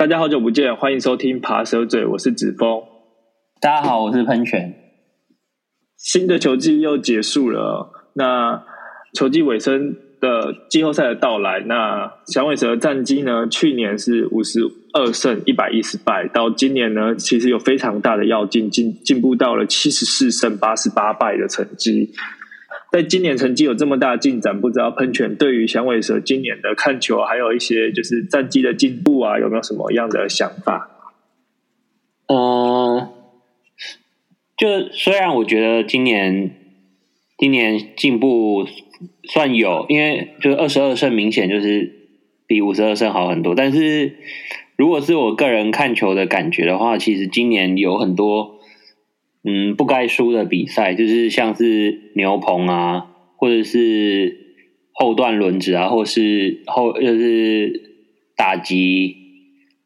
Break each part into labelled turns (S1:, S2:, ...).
S1: 大家好久不见，欢迎收听爬蛇嘴，我是子峰。
S2: 大家好，我是喷泉。
S1: 新的球季又结束了，那球季尾声的季后赛的到来，那响尾蛇战绩呢？去年是五十二胜一百一十败，到今年呢，其实有非常大的要进，进进步到了七十四胜八十八败的成绩。在今年成绩有这么大的进展，不知道喷泉对于响尾蛇今年的看球，还有一些就是战绩的进步啊，有没有什么样的想法？
S2: 嗯，就虽然我觉得今年今年进步算有，因为就是二十二胜明显就是比五十二胜好很多，但是如果是我个人看球的感觉的话，其实今年有很多。嗯，不该输的比赛，就是像是牛棚啊，或者是后段轮子啊，或是后就是打击，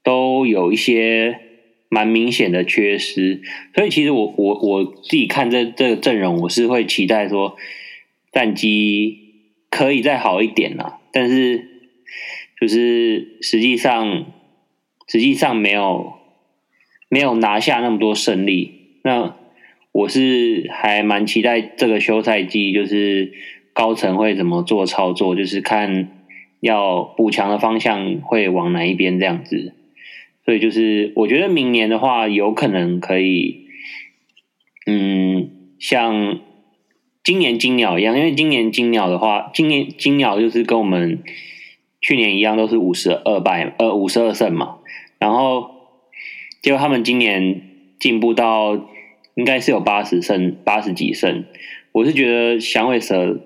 S2: 都有一些蛮明显的缺失。所以其实我我我自己看这这个阵容，我是会期待说战绩可以再好一点啦。但是就是实际上实际上没有没有拿下那么多胜利，那。我是还蛮期待这个休赛季，就是高层会怎么做操作，就是看要补强的方向会往哪一边这样子。所以就是我觉得明年的话，有可能可以，嗯，像今年金鸟一样，因为今年金鸟的话，今年金鸟就是跟我们去年一样，都是五十二败，呃，五十二胜嘛。然后结果他们今年进步到。应该是有八十胜，八十几胜。我是觉得响尾蛇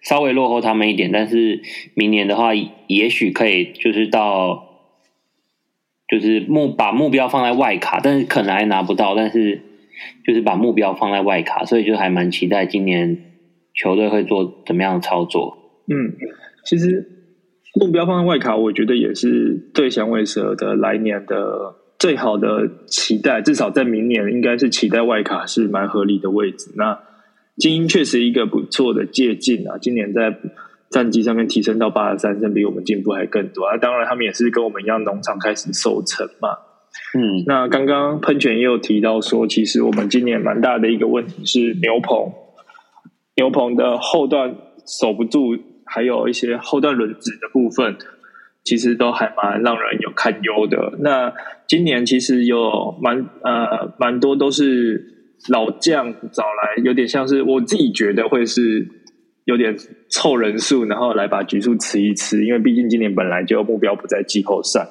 S2: 稍微落后他们一点，但是明年的话，也许可以就是到，就是目把目标放在外卡，但是可能还拿不到。但是就是把目标放在外卡，所以就还蛮期待今年球队会做怎么样的操作。
S1: 嗯，其实目标放在外卡，我觉得也是对响尾蛇的来年的。最好的期待，至少在明年应该是期待外卡是蛮合理的位置。那精英确实一个不错的借鉴啊，今年在战绩上面提升到八十三胜，比我们进步还更多啊。当然，他们也是跟我们一样，农场开始收成嘛。嗯，那刚刚喷泉也有提到说，其实我们今年蛮大的一个问题是牛棚，牛棚的后段守不住，还有一些后段轮子的部分。其实都还蛮让人有堪忧的。那今年其实有蛮呃蛮多都是老将找来，有点像是我自己觉得会是有点凑人数，然后来把局数吃一吃。因为毕竟今年本来就目标不在季后赛。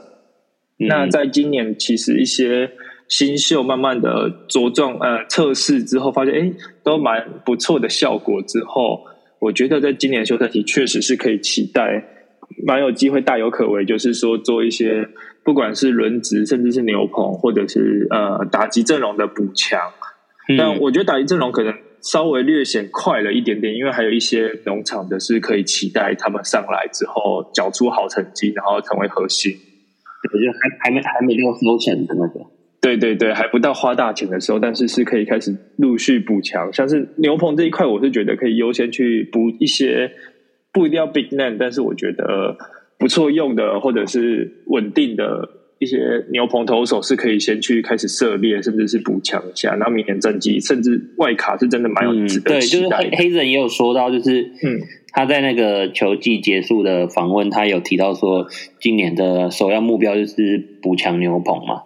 S1: 那在今年其实一些新秀慢慢的茁壮呃测试之后，发现哎都蛮不错的效果之后，我觉得在今年休赛期确实是可以期待。蛮有机会，大有可为，就是说做一些不管是轮值，甚至是牛棚，或者是呃打击阵容的补强。但我觉得打击阵容可能稍微略显快了一点点，因为还有一些农场的是可以期待他们上来之后缴出好成绩，然后成为核心。
S2: 我觉得还还没还没到收钱的那个。
S1: 对对对，还不到花大钱的时候，但是是可以开始陆续补强。像是牛棚这一块，我是觉得可以优先去补一些。不一定要 big name，但是我觉得不错用的或者是稳定的一些牛棚投手是可以先去开始涉猎，甚至是补强一下。然后明年战绩甚至外卡是真的蛮有值得
S2: 对，就是黑黑人也有说到，就是嗯，他在那个球季结束的访问，他有提到说，今年的首要目标就是补强牛棚嘛。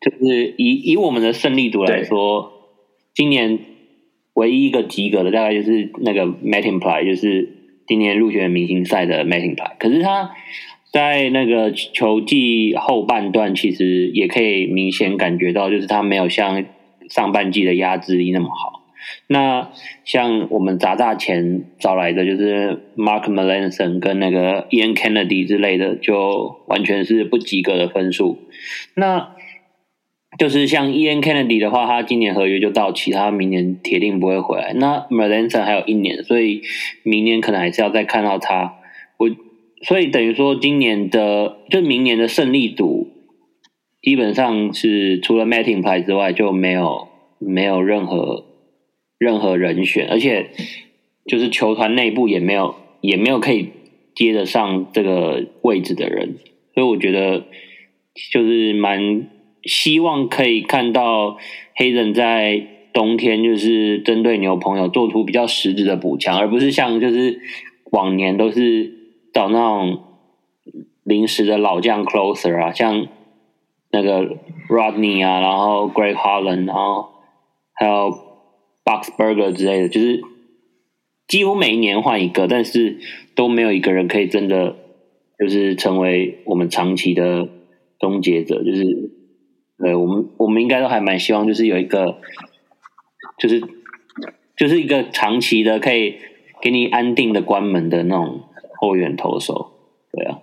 S2: 就是以以我们的胜利组来说，今年唯一一个及格的大概就是那个 Matting Play，就是。今年入选明星赛的 Matting 牌，可是他在那个球季后半段，其实也可以明显感觉到，就是他没有像上半季的压制力那么好。那像我们砸大钱找来的，就是 Mark Melanson 跟那个 Ian Kennedy 之类的，就完全是不及格的分数。那就是像 Ian Kennedy 的话，他今年合约就到期，他明年铁定不会回来。那 Melanson 还有一年，所以明年可能还是要再看到他。我所以等于说，今年的就明年的胜利组基本上是除了 Matting 牌之外，就没有没有任何任何人选，而且就是球团内部也没有也没有可以接得上这个位置的人，所以我觉得。就是蛮希望可以看到黑人在冬天就是针对牛朋友做出比较实质的补强，而不是像就是往年都是找那种临时的老将 closer 啊，像那个 Rodney 啊，然后 Greg Holland，然后还有 Boxberger 之类的，就是几乎每一年换一个，但是都没有一个人可以真的就是成为我们长期的终结者，就是呃，我们我们应该都还蛮希望，就是有一个，就是就是一个长期的可以给你安定的关门的那种后援投手，对啊。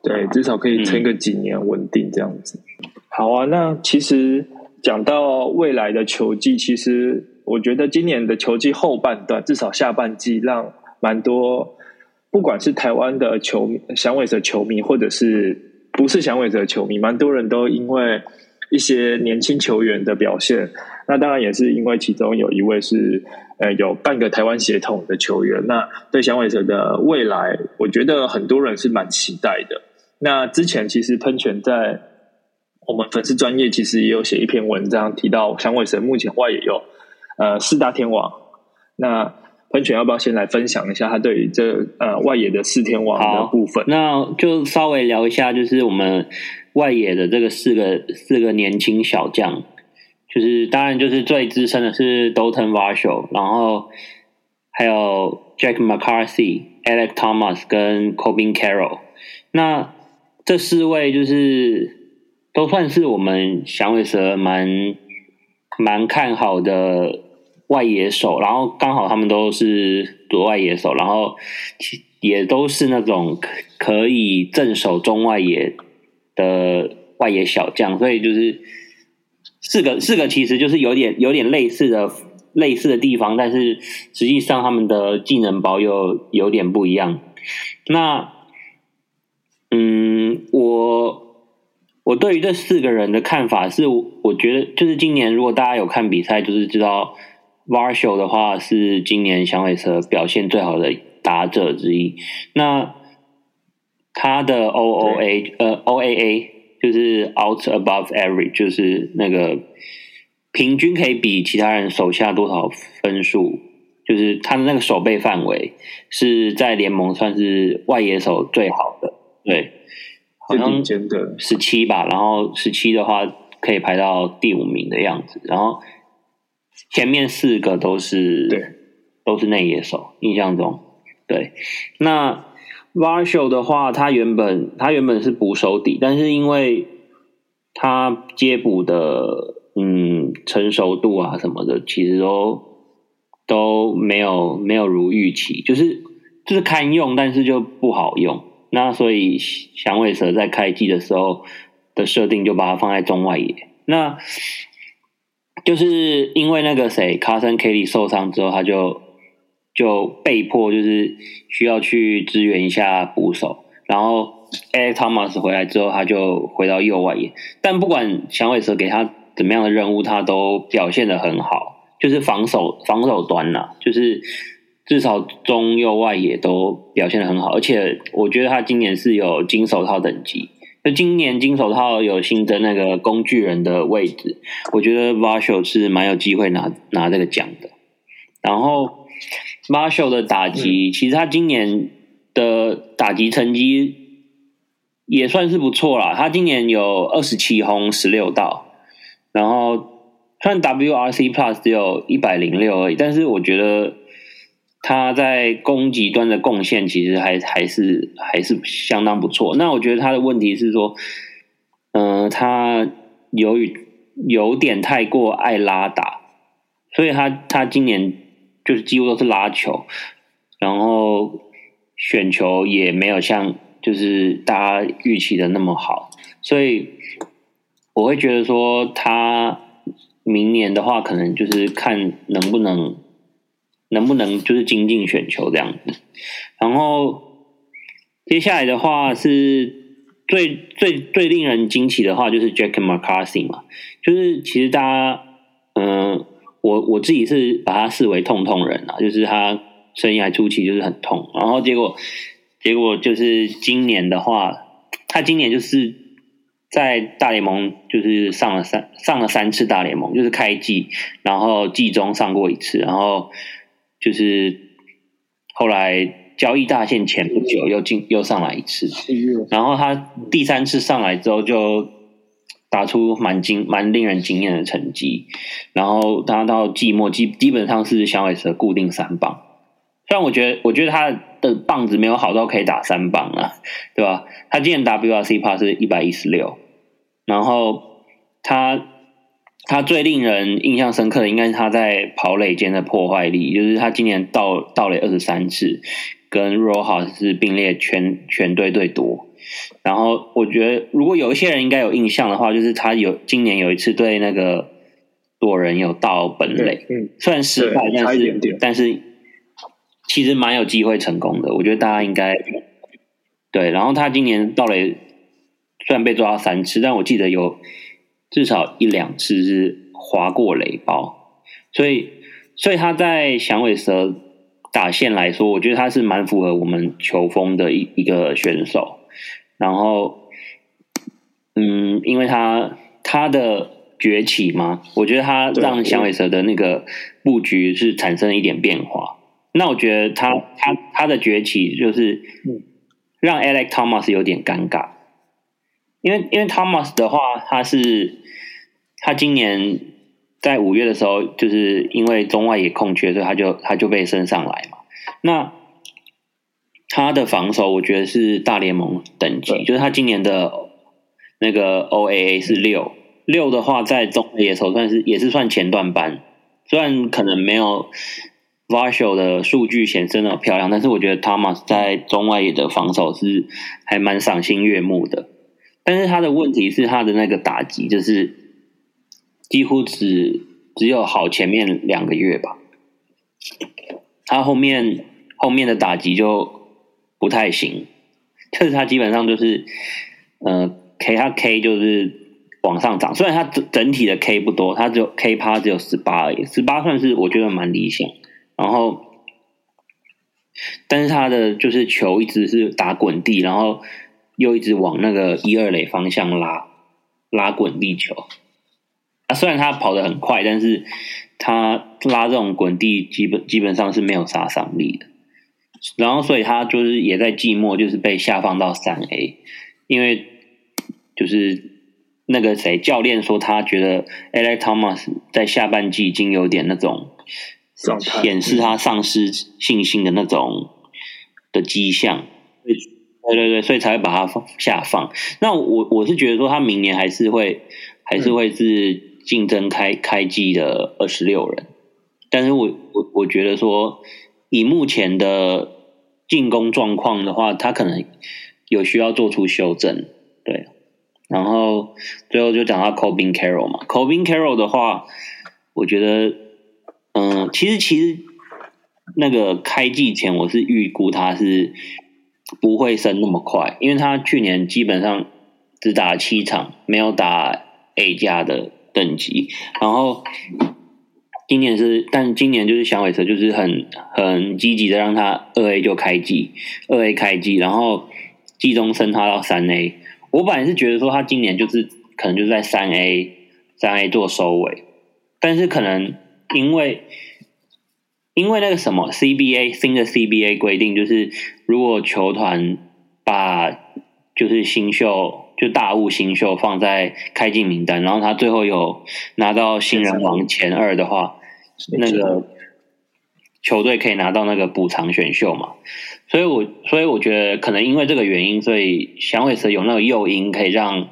S1: 对，至少可以撑个几年稳定这样子。好啊，那其实讲到未来的球季，其实我觉得今年的球季后半段，至少下半季，让蛮多不管是台湾的球迷、响尾蛇球迷，或者是不是响尾蛇球迷，蛮多人都因为一些年轻球员的表现，那当然也是因为其中有一位是呃有半个台湾血统的球员，那对响尾蛇的未来，我觉得很多人是蛮期待的。那之前其实喷泉在我们粉丝专业其实也有写一篇文章，提到响尾蛇目前外也有呃四大天王。那喷泉要不要先来分享一下他对于这呃外野的四天王的部分？
S2: 那就稍微聊一下，就是我们外野的这个四个四个年轻小将，就是当然就是最资深的是 Dalton Varsho，然后还有 Jack McCarthy、Alex Thomas 跟 Cobin Carroll。那这四位就是都算是我们响尾蛇蛮蛮看好的外野手，然后刚好他们都是左外野手，然后也都是那种可以镇守中外野的外野小将，所以就是四个四个其实就是有点有点类似的类似的地方，但是实际上他们的技能包又有点不一样。那嗯，我我对于这四个人的看法是，我觉得就是今年如果大家有看比赛，就是知道 Varsho 的话是今年响尾蛇表现最好的打者之一。那他的 OOA 呃 OAA 就是 Out Above Average，就是那个平均可以比其他人手下多少分数，就是他的那个守备范围是在联盟算是外野手最好的。对，好像十七吧，然后十七的话可以排到第五名的样子，然后前面四个都是
S1: 对，
S2: 都是内野手，印象中对。那 Varsho 的话，他原本他原本是捕手底，但是因为他接捕的嗯成熟度啊什么的，其实都都没有没有如预期，就是就是堪用，但是就不好用。那所以响尾蛇在开季的时候的设定就把它放在中外野，那就是因为那个谁卡森 kt 受伤之后，他就就被迫就是需要去支援一下捕手，然后 Alex Thomas 回来之后，他就回到右外野。但不管响尾蛇给他怎么样的任务，他都表现的很好，就是防守防守端呐，就是。至少中右外野都表现的很好，而且我觉得他今年是有金手套等级。就今年金手套有新增那个工具人的位置，我觉得 Marshall 是蛮有机会拿拿这个奖的。然后 Marshall 的打击，其实他今年的打击成绩也算是不错啦。他今年有二十七轰十六道，然后虽然 WRC Plus 只有一百零六而已，但是我觉得。他在攻击端的贡献其实还还是还是相当不错。那我觉得他的问题是说，嗯，他由于有点太过爱拉打，所以他他今年就是几乎都是拉球，然后选球也没有像就是大家预期的那么好，所以我会觉得说他明年的话，可能就是看能不能。能不能就是精进选球这样子？然后接下来的话是最最最令人惊奇的话，就是 Jack McCarthy 嘛，就是其实大家嗯，我我自己是把他视为痛痛人啊，就是他生涯初期就是很痛，然后结果结果就是今年的话，他今年就是在大联盟就是上了三上了三次大联盟，就是开季，然后季中上过一次，然后就是后来交易大限前不久又进又上来一次，然后他第三次上来之后就打出蛮惊蛮令人惊艳的成绩，然后他到季末基基本上是响尾蛇固定三棒，虽然我觉得我觉得他。的棒子没有好到可以打三棒啊，对吧？他今年 WRC 帕是一百一十六，然后他他最令人印象深刻的应该是他在跑垒间的破坏力，就是他今年到到垒二十三次，跟 Rojas 是并列全全队最多。然后我觉得如果有一些人应该有印象的话，就是他有今年有一次对那个多人有到本垒，嗯，虽然失败，但是但是。其实蛮有机会成功的，我觉得大家应该对。然后他今年到垒虽然被抓到三次，但我记得有至少一两次是划过雷包，所以所以他在响尾蛇打线来说，我觉得他是蛮符合我们球风的一一个选手。然后，嗯，因为他他的崛起嘛，我觉得他让响尾蛇的那个布局是产生了一点变化。那我觉得他他他的崛起就是让 Alex Thomas 有点尴尬，因为因为 Thomas 的话，他是他今年在五月的时候，就是因为中外野空缺，所以他就他就被升上来嘛。那他的防守，我觉得是大联盟等级，就是他今年的那个 OAA 是六六的话，在中野手算是也是算前段班，虽然可能没有。Varsho 的数据显示的漂亮，但是我觉得 Thomas 在中外野的防守是还蛮赏心悦目的。但是他的问题是他的那个打击，就是几乎只只有好前面两个月吧，他后面后面的打击就不太行。就是他基本上就是，呃，K 他 K 就是往上涨，虽然他整整体的 K 不多，他只有 K 趴只有十八而已，十八算是我觉得蛮理想。然后，但是他的就是球一直是打滚地，然后又一直往那个一二垒方向拉拉滚地球。啊，虽然他跑得很快，但是他拉这种滚地基本基本上是没有杀伤力的。然后，所以他就是也在季末就是被下放到三 A，因为就是那个谁教练说他觉得 Alex Thomas 在下半季已经有点那种。显示他丧失信心的那种的迹象，对对对，所以才会把它放下放。那我我是觉得说，他明年还是会还是会是竞争开开季的二十六人，但是我我我觉得说，以目前的进攻状况的话，他可能有需要做出修正。对，然后最后就讲到 Cobin Carroll 嘛，Cobin Carroll 的话，我觉得。嗯，其实其实那个开季前我是预估他是不会升那么快，因为他去年基本上只打七场，没有打 A 加的等级。然后今年是，但今年就是响尾蛇就是很很积极的让他二 A 就开机，二 A 开机，然后季中升他到三 A。我本来是觉得说他今年就是可能就是在三 A 三 A 做收尾，但是可能。因为，因为那个什么 CBA 新的 CBA 规定，就是如果球团把就是新秀就大物新秀放在开进名单，然后他最后有拿到新人王前二的话，那个球队可以拿到那个补偿选秀嘛。所以我所以我觉得可能因为这个原因，所以响尾蛇有那个诱因可以让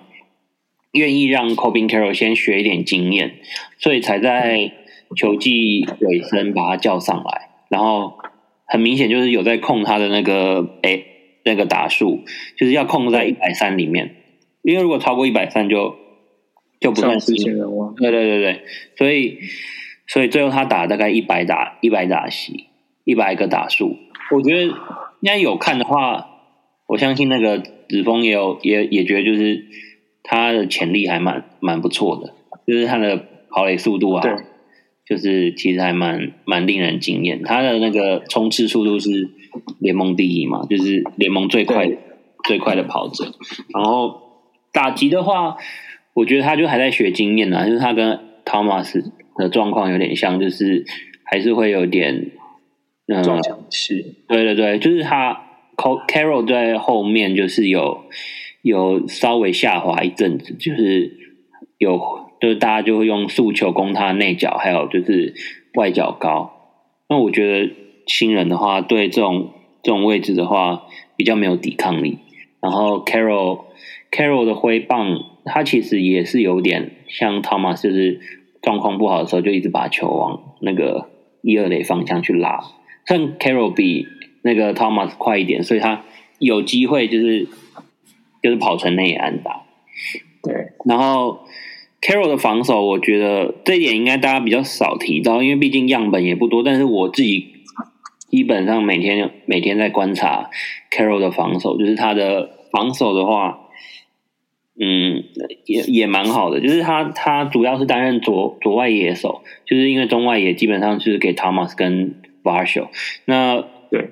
S2: 愿意让 Cobin Carroll 先学一点经验，所以才在。球季尾声把他叫上来，然后很明显就是有在控他的那个诶那个打数，就是要控在一百三里面，因为如果超过一百三就就不算新人王。对对对对，所以所以最后他打大概一百打一百打席一百个打数，我觉得应该有看的话，我相信那个子峰也有也也觉得就是他的潜力还蛮蛮不错的，就是他的跑垒速度啊。就是其实还蛮蛮令人惊艳，他的那个冲刺速度是联盟第一嘛，就是联盟最快最快的跑者。然后打击的话，我觉得他就还在学经验呢，就是他跟 Thomas 的状况有点像，就是还是会有点
S1: 嗯撞墙期。
S2: 对对对，就是他 Carol 在后面就是有有稍微下滑一阵子，就是有就是大家就会用速球攻他内角，还有就是外角高。那我觉得新人的话，对这种这种位置的话，比较没有抵抗力。然后 Carol Carol 的挥棒，他其实也是有点像 Thomas，就是状况不好的时候，就一直把球往那个一二垒方向去拉。像 Carol 比那个 Thomas 快一点，所以他有机会就是就是跑成内安打。
S1: 对，
S2: 然后 Carol 的防守，我觉得这一点应该大家比较少提到，因为毕竟样本也不多。但是我自己基本上每天每天在观察 Carol 的防守，就是他的防守的话，嗯，也也蛮好的。就是他他主要是担任左左外野手，就是因为中外野基本上就是给 Thomas 跟 Varsho。那
S1: 对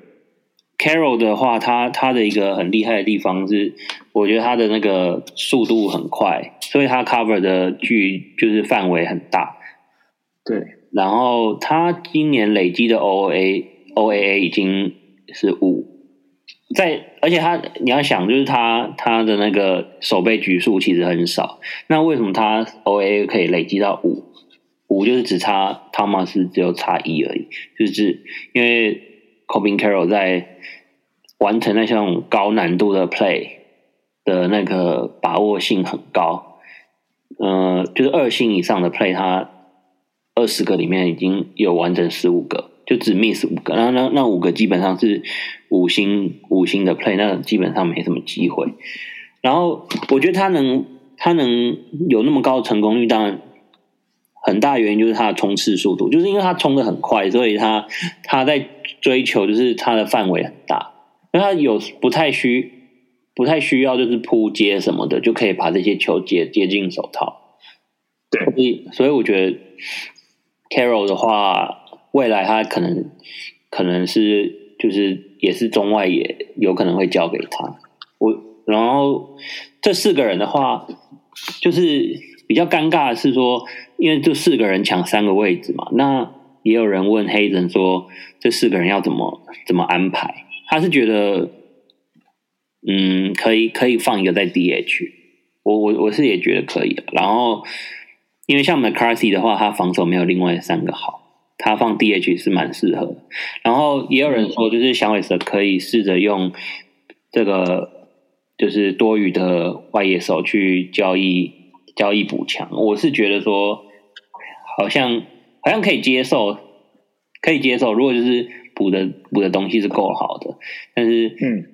S2: Carol 的话，他他的一个很厉害的地方是，我觉得他的那个速度很快，所以他 cover 的距就是范围很大。
S1: 对，
S2: 然后他今年累积的 OA OAA 已经是五，在而且他你要想，就是他他的那个手背局数其实很少，那为什么他 OAA 可以累积到五？五就是只差 Thomas 只有差一而已，就是因为 Cobin Carroll 在完成那项高难度的 play 的那个把握性很高，呃，就是二星以上的 play，它二十个里面已经有完成十五个，就只 miss 五个，那那那五个基本上是五星五星的 play，那基本上没什么机会。然后我觉得他能他能有那么高的成功率，当然。很大原因就是他的冲刺速度，就是因为他冲的很快，所以他他在追求就是他的范围很大，因为他有不太需不太需要就是扑接什么的，就可以把这些球接接进手套。
S1: 对，
S2: 所以所以我觉得 Carol 的话，未来他可能可能是就是也是中外也有可能会交给他。我然后这四个人的话，就是比较尴尬的是说。因为这四个人抢三个位置嘛，那也有人问黑人说，这四个人要怎么怎么安排？他是觉得，嗯，可以可以放一个在 DH，我我我是也觉得可以的。然后，因为像 McCarthy 的话，他防守没有另外三个好，他放 DH 是蛮适合的。然后也有人说，就是响尾蛇可以试着用这个就是多余的外野手去交易交易补强。我是觉得说。好像好像可以接受，可以接受。如果就是补的补的东西是够好的，但是
S1: 嗯，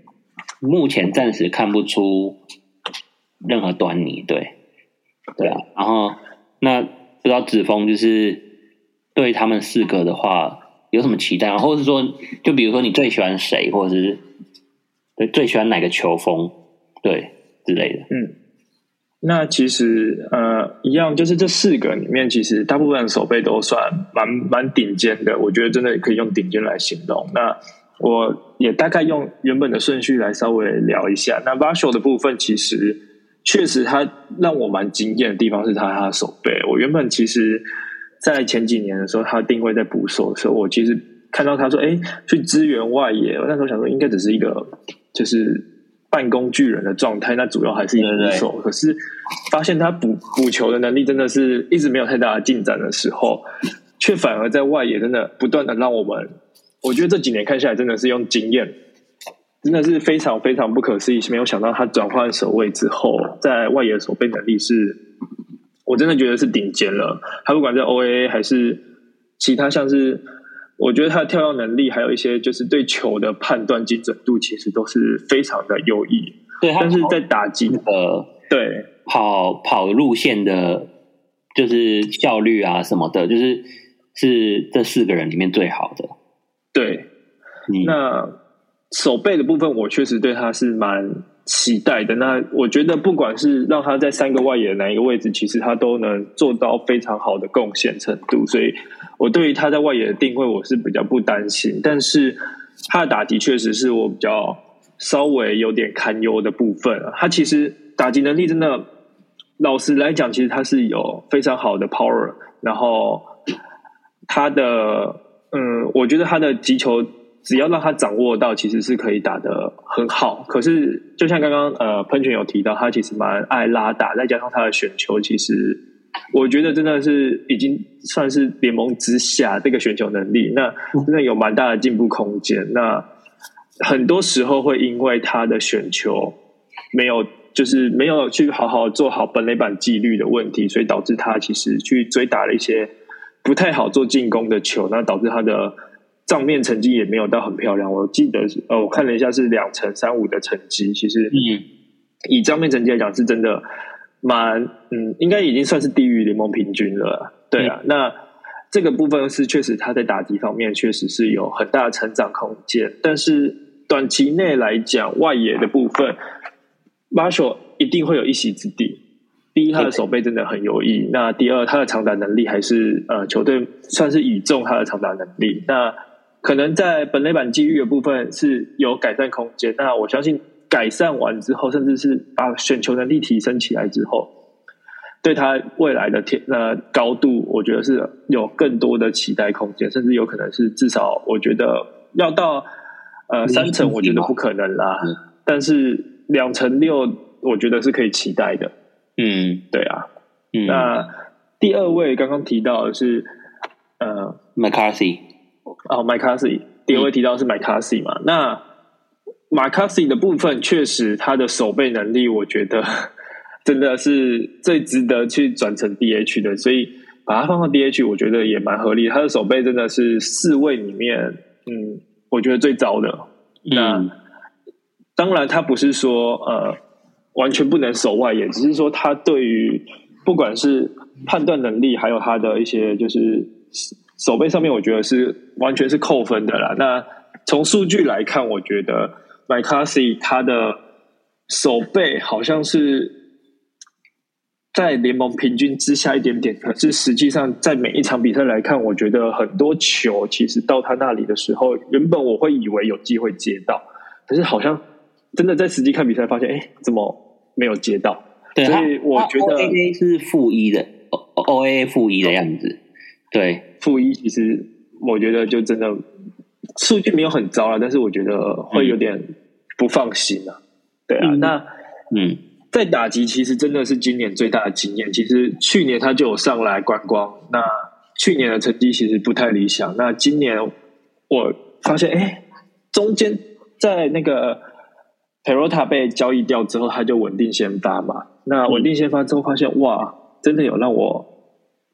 S2: 目前暂时看不出任何端倪。对，对啊。然后那不知道子峰就是对他们四个的话有什么期待，或者是说，就比如说你最喜欢谁，或者是对最喜欢哪个球风，对之类的。
S1: 嗯。那其实呃，一样就是这四个里面，其实大部分手背都算蛮蛮顶尖的。我觉得真的可以用顶尖来形容。那我也大概用原本的顺序来稍微聊一下。那 Varsho 的部分，其实确实他让我蛮惊艳的地方是他他的手背。我原本其实，在前几年的时候，他定位在捕手的时候，我其实看到他说：“哎，去支援外野。”我那时候想说，应该只是一个就是。半工具人的状态，那主要还是一捕手。可是发现他补补球的能力真的是一直没有太大的进展的时候，却反而在外野真的不断的让我们，我觉得这几年看下来真的是用经验，真的是非常非常不可思议。没有想到他转换守卫之后，在外野守备能力是，我真的觉得是顶尖了。他不管在 O A A 还是其他像是。我觉得他的跳跃能力，还有一些就是对球的判断精准度，其实都是非常的优异。
S2: 对，
S1: 但是在打击
S2: 的
S1: 对
S2: 跑跑路线的，就是效率啊什么的，就是是这四个人里面最好的。
S1: 对，那手背的部分，我确实对他是蛮期待的。那我觉得，不管是让他在三个外野哪一个位置，其实他都能做到非常好的贡献程度，所以。我对于他在外野的定位，我是比较不担心，但是他的打击确实是我比较稍微有点堪忧的部分。他其实打击能力真的老实来讲，其实他是有非常好的 power，然后他的嗯，我觉得他的击球只要让他掌握到，其实是可以打得很好。可是就像刚刚呃喷泉有提到，他其实蛮爱拉打，再加上他的选球，其实我觉得真的是已经算是联盟之下这个选球能力，那真的有蛮大的进步空间。那很多时候会因为他的选球没有。就是没有去好好做好本垒板纪律的问题，所以导致他其实去追打了一些不太好做进攻的球，那导致他的账面成绩也没有到很漂亮。我记得是呃，我看了一下是两成三五的成绩，其实嗯，以账面成绩来讲是真的蛮嗯，应该已经算是低于联盟平均了。对啊，那这个部分是确实他在打击方面确实是有很大的成长空间，但是短期内来讲外野的部分。Marshall 一定会有一席之地。第一，他的手背真的很优异；那第二，他的长打能力还是呃，球队算是倚重他的长打能力。那可能在本垒板机遇的部分是有改善空间。那我相信改善完之后，甚至是把选球能力提升起来之后，对他未来的天呃高度，我觉得是有更多的期待空间，甚至有可能是至少我觉得要到呃三成，我觉得不可能啦。但是。两成六，我觉得是可以期待的。
S2: 嗯，
S1: 对啊。那第二位刚刚提到的是呃
S2: ，McCarthy。
S1: 哦，McCarthy。第二位提到是 McCarthy 嘛？那 McCarthy 的部分确实他的守备能力，我觉得 真的是最值得去转成 DH 的，所以把它放到 DH，我觉得也蛮合理。他的守备真的是四位里面，嗯，我觉得最糟的。那当然，他不是说呃完全不能守外野，只是说他对于不管是判断能力，还有他的一些就是手背上面，我觉得是完全是扣分的啦。那从数据来看，我觉得 McCarthy 他的手背好像是在联盟平均之下一点点，可是实际上在每一场比赛来看，我觉得很多球其实到他那里的时候，原本我会以为有机会接到，可是好像。真的在实际看比赛，发现哎，怎么没有接到？
S2: 对，
S1: 所以我觉得
S2: O A 是负一的，O A 负一的样子。对，
S1: 负一其实我觉得就真的数据没有很糟了，但是我觉得会有点不放心啊。对啊，那
S2: 嗯，
S1: 在打击其实真的是今年最大的经验。其实去年他就有上来观光，那去年的成绩其实不太理想。那今年我发现，哎，中间在那个。Perota 被交易掉之后，他就稳定先发嘛。那稳定先发之后，发现哇，真的有让我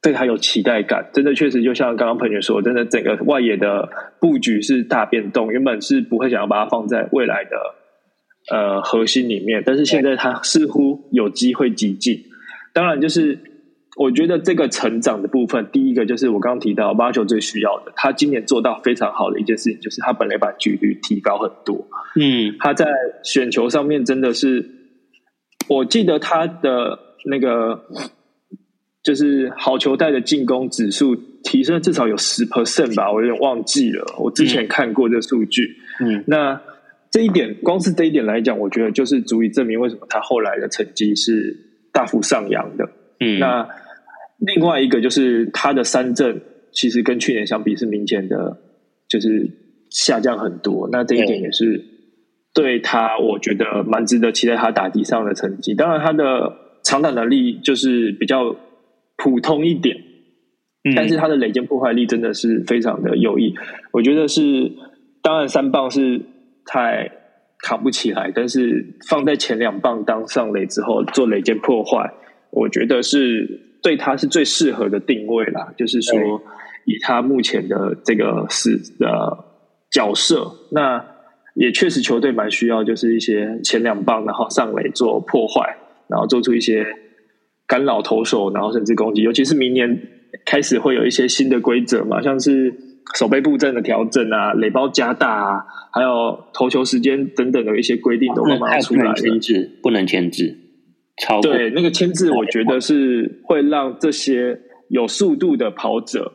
S1: 对他有期待感。真的确实，就像刚刚朋友说，真的整个外野的布局是大变动。原本是不会想要把它放在未来的呃核心里面，但是现在他似乎有机会挤进。当然，就是。我觉得这个成长的部分，第一个就是我刚刚提到巴球最需要的，他今年做到非常好的一件事情，就是他本垒板距率提高很多。
S2: 嗯，
S1: 他在选球上面真的是，我记得他的那个就是好球带的进攻指数提升至少有十 percent 吧，我有点忘记了，我之前看过这数据。
S2: 嗯，
S1: 那这一点光是这一点来讲，我觉得就是足以证明为什么他后来的成绩是大幅上扬的。
S2: 嗯，
S1: 那。另外一个就是他的三振，其实跟去年相比是明显的，就是下降很多。那这一点也是对他，我觉得蛮值得期待他打击上的成绩。当然，他的长打能力就是比较普通一点，但是他的垒间破坏力真的是非常的优异。我觉得是，当然三棒是太扛不起来，但是放在前两棒当上垒之后做垒间破坏，我觉得是。对他是最适合的定位啦，就是说以他目前的这个是的角色，那也确实球队蛮需要，就是一些前两棒，然后上垒做破坏，然后做出一些干扰投手，然后甚至攻击。尤其是明年开始会有一些新的规则嘛，像是守备布阵的调整啊，垒包加大啊，还有投球时间等等的一些规定都慢慢出来了，
S2: 不能牵制。
S1: 对那个签字，我觉得是会让这些有速度的跑者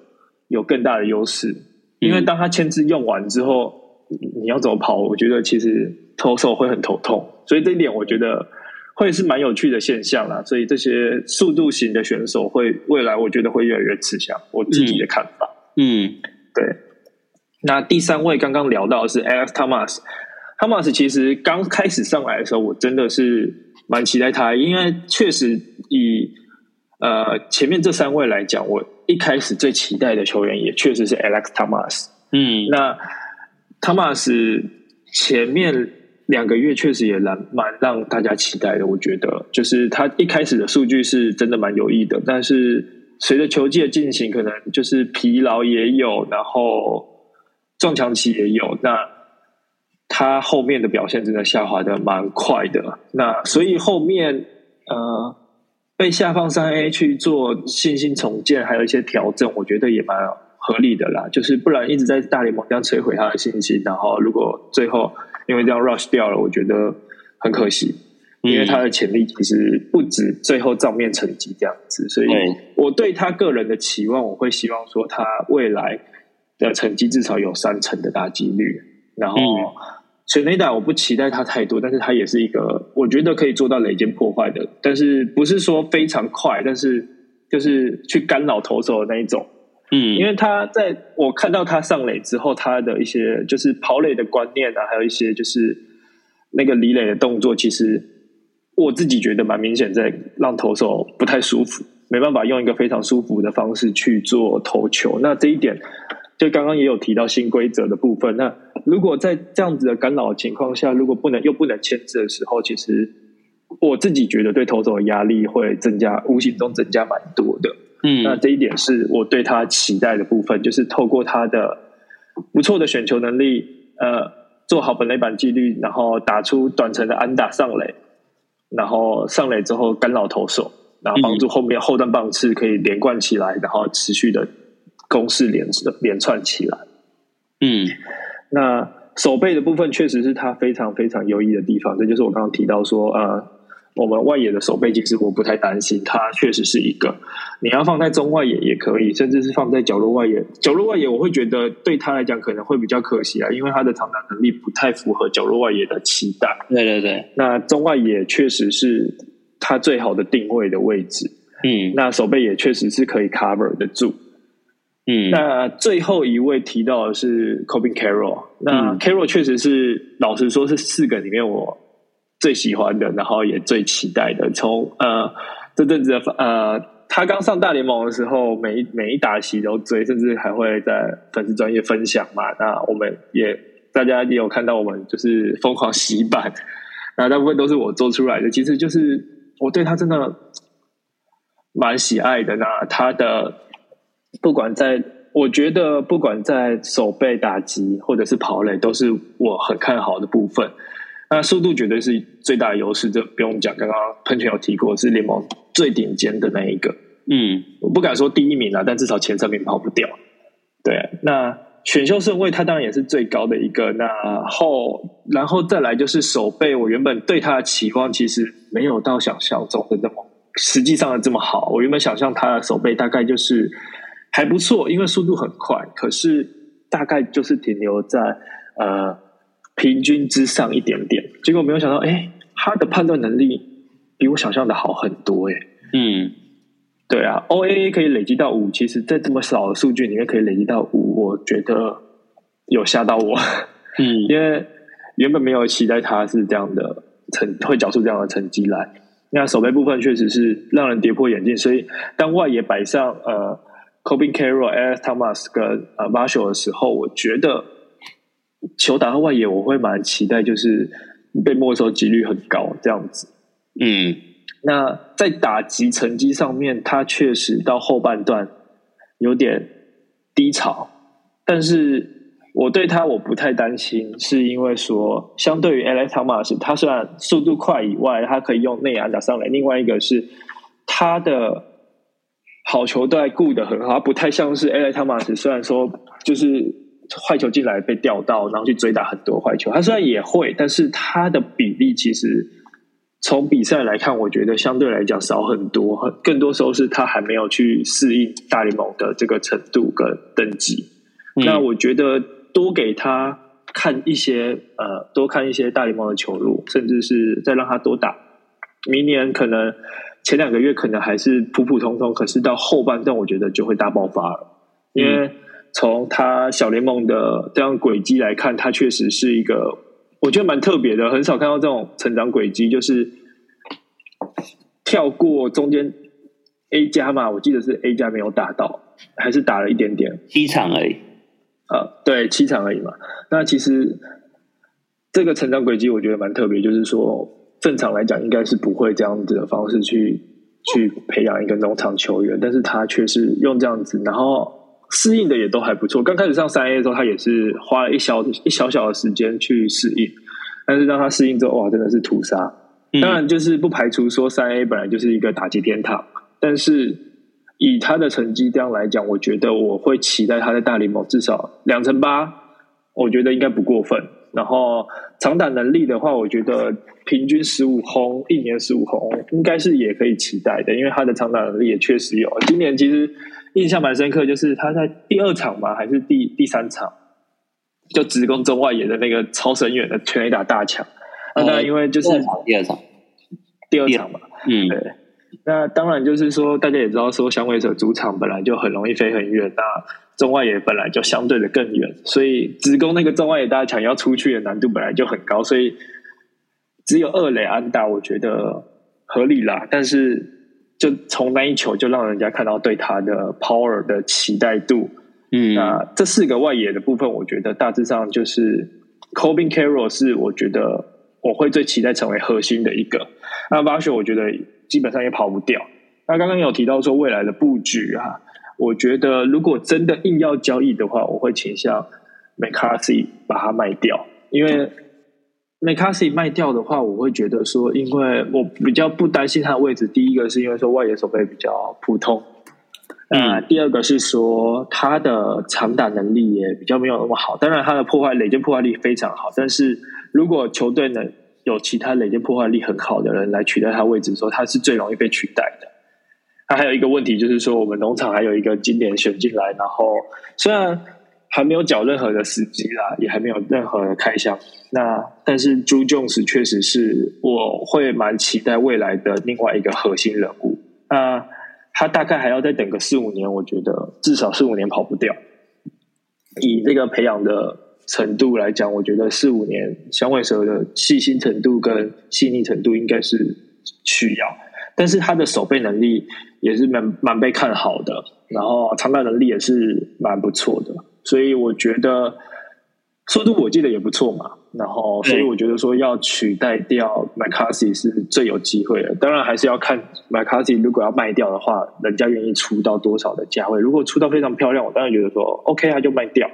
S1: 有更大的优势，因为当他签字用完之后，你要怎么跑？我觉得其实投手会很头痛，所以这一点我觉得会是蛮有趣的现象啦。所以这些速度型的选手会未来我觉得会越来越吃香，我自己的看法。
S2: 嗯，
S1: 对。那第三位刚刚聊到的是 Alex Thomas，Thomas 其实刚开始上来的时候，我真的是蛮期待他，因为确实以呃前面这三位来讲，我一开始最期待的球员也确实是 Alex Thomas。
S2: 嗯，
S1: 那 Thomas 前面两个月确实也蛮蛮让大家期待的，我觉得就是他一开始的数据是真的蛮有益的，但是随着球季的进行，可能就是疲劳也有，然后撞墙期也有，那他后面的表现真的下滑的蛮快的，那所以后面呃被下放三 A 去做信心重建，还有一些调整，我觉得也蛮。合理的啦，就是不然一直在大联盟这样摧毁他的信心，然后如果最后因为这样 rush 掉了，我觉得很可惜，因为他的潜力其实不止最后账面成绩这样子，所以我对他个人的期望，我会希望说他未来的成绩至少有三成的大几率，然后全垒打我不期待他太多，但是他也是一个我觉得可以做到垒间破坏的，但是不是说非常快，但是就是去干扰投手的那一种。
S2: 嗯，
S1: 因为他在我看到他上垒之后，他的一些就是跑垒的观念啊，还有一些就是那个离垒的动作，其实我自己觉得蛮明显，在让投手不太舒服，没办法用一个非常舒服的方式去做投球。那这一点，就刚刚也有提到新规则的部分。那如果在这样子的干扰情况下，如果不能又不能牵制的时候，其实我自己觉得对投手的压力会增加，无形中增加蛮多的。
S2: 嗯，
S1: 那这一点是我对他期待的部分，就是透过他的不错的选球能力，呃，做好本垒板纪律，然后打出短程的安打上垒，然后上垒之后干扰投手，然后帮助后面后段棒次可以连贯起来，然后持续的攻势连连串起来。
S2: 嗯，
S1: 那手背的部分确实是他非常非常优异的地方，这就是我刚刚提到说，呃。我们外野的守备其实我不太担心，它确实是一个你要放在中外野也可以，甚至是放在角落外野。角落外野我会觉得对他来讲可能会比较可惜啊，因为他的长打能力不太符合角落外野的期待。
S2: 对对对，
S1: 那中外野确实是他最好的定位的位置。
S2: 嗯，
S1: 那守备也确实是可以 cover 得住。
S2: 嗯，
S1: 那最后一位提到的是 Cobin Carroll，那 Carroll 确实是老实说是四个里面我。最喜欢的，然后也最期待的，从呃这阵子的呃，他刚上大联盟的时候，每一每一打席都追，甚至还会在粉丝专业分享嘛。那我们也大家也有看到，我们就是疯狂洗版，那大部分都是我做出来的。其实就是我对他真的蛮喜爱的。那他的不管在，我觉得不管在手背打击或者是跑垒，都是我很看好的部分。那速度绝对是最大的优势，这不用讲。刚刚喷泉有提过，是联盟最顶尖的那一个。
S2: 嗯，
S1: 我不敢说第一名啊，但至少前三名跑不掉。对，那选秀顺位他当然也是最高的一个。那后，然后再来就是手背，我原本对他的期望其实没有到想象中的这么，实际上的这么好。我原本想象他的手背大概就是还不错，因为速度很快，可是大概就是停留在呃。平均之上一点点，结果没有想到，哎，他的判断能力比我想象的好很多，哎，
S2: 嗯，
S1: 对啊，O A A 可以累积到五，其实，在这么少的数据里面可以累积到五，我觉得有吓到我，
S2: 嗯，
S1: 因为原本没有期待他是这样的成，会缴出这样的成绩来。那手背部分确实是让人跌破眼镜，所以当外野摆上呃 c o b i n Carroll、Alex Thomas 跟呃 Marshall 的时候，我觉得。球打到外野，我会蛮期待，就是被没收几率很高这样子。
S2: 嗯，
S1: 那在打击成绩上面，他确实到后半段有点低潮，但是我对他我不太担心，是因为说相对于 Alex Thomas，他虽然速度快以外，他可以用内安打上来，另外一个是他的好球带顾得很好，他不太像是 Alex Thomas，虽然说就是。坏球进来被吊到，然后去追打很多坏球。他虽然也会，但是他的比例其实从比赛来看，我觉得相对来讲少很多。很更多时候是他还没有去适应大联盟的这个程度跟等级。那我觉得多给他看一些，呃，多看一些大联盟的球路，甚至是再让他多打明年可能前两个月可能还是普普通通，可是到后半段我觉得就会大爆发了，因为从他小联盟的这样轨迹来看，他确实是一个我觉得蛮特别的，很少看到这种成长轨迹，就是跳过中间 A 加嘛，我记得是 A 加没有打到，还是打了一点点，
S2: 七场而已。
S1: 啊，对，七场而已嘛。那其实这个成长轨迹我觉得蛮特别，就是说正常来讲应该是不会这样子的方式去去培养一个农场球员，但是他却是用这样子，然后适应的也都还不错。刚开始上三 A 的时候，他也是花了一小一小小的时间去适应，但是让他适应之后，哇，真的是屠杀。当然，就是不排除说三 A 本来就是一个打击天堂，但是。以他的成绩这样来讲，我觉得我会期待他在大联盟至少两成八，我觉得应该不过分。然后长打能力的话，我觉得平均十五轰，一年十五轰，应该是也可以期待的，因为他的长打能力也确实有。今年其实印象蛮深刻，就是他在第二场嘛，还是第第三场，就直攻中外野的那个超神远的全垒打大墙。那当然，因为就是
S2: 第二场，
S1: 第二场嘛，嗯，对。那当然就是说，大家也知道，说响尾蛇主场本来就很容易飞很远，那中外野本来就相对的更远，所以直攻那个中外野大墙要出去的难度本来就很高，所以只有二垒安打，我觉得合理啦。但是就从那一球就让人家看到对他的 power 的期待度。嗯，那这四个外野的部分，我觉得大致上就是 Cobin Carroll 是我觉得我会最期待成为核心的一个。那巴雪，我觉得。基本上也跑不掉。那刚刚有提到说未来的布局啊，我觉得如果真的硬要交易的话，我会倾向 McCarthy 把它卖掉。因为 McCarthy 卖掉的话，我会觉得说，因为我比较不担心他的位置。第一个是因为说外野手背比较普通，那第二个是说他的长打能力也比较没有那么好。当然，他的破坏垒间破坏力非常好，但是如果球队能有其他累积破坏力很好的人来取代他位置的时候，他是最容易被取代的。那还有一个问题就是说，我们农场还有一个今年选进来，然后虽然还没有缴任何的司机啦，也还没有任何的开箱，那但是朱 Jones 确实是我会蛮期待未来的另外一个核心人物。那他大概还要再等个四五年，我觉得至少四五年跑不掉。以这个培养的。程度来讲，我觉得四五年响尾蛇的细心程度跟细腻程度应该是需要，但是他的守备能力也是蛮蛮被看好的，然后长打能力也是蛮不错的，所以我觉得速度我记得也不错嘛，然后所以我觉得说要取代掉 McCarthy 是最有机会的，当然还是要看 McCarthy 如果要卖掉的话，人家愿意出到多少的价位，如果出到非常漂亮，我当然觉得说 OK 啊，就卖掉。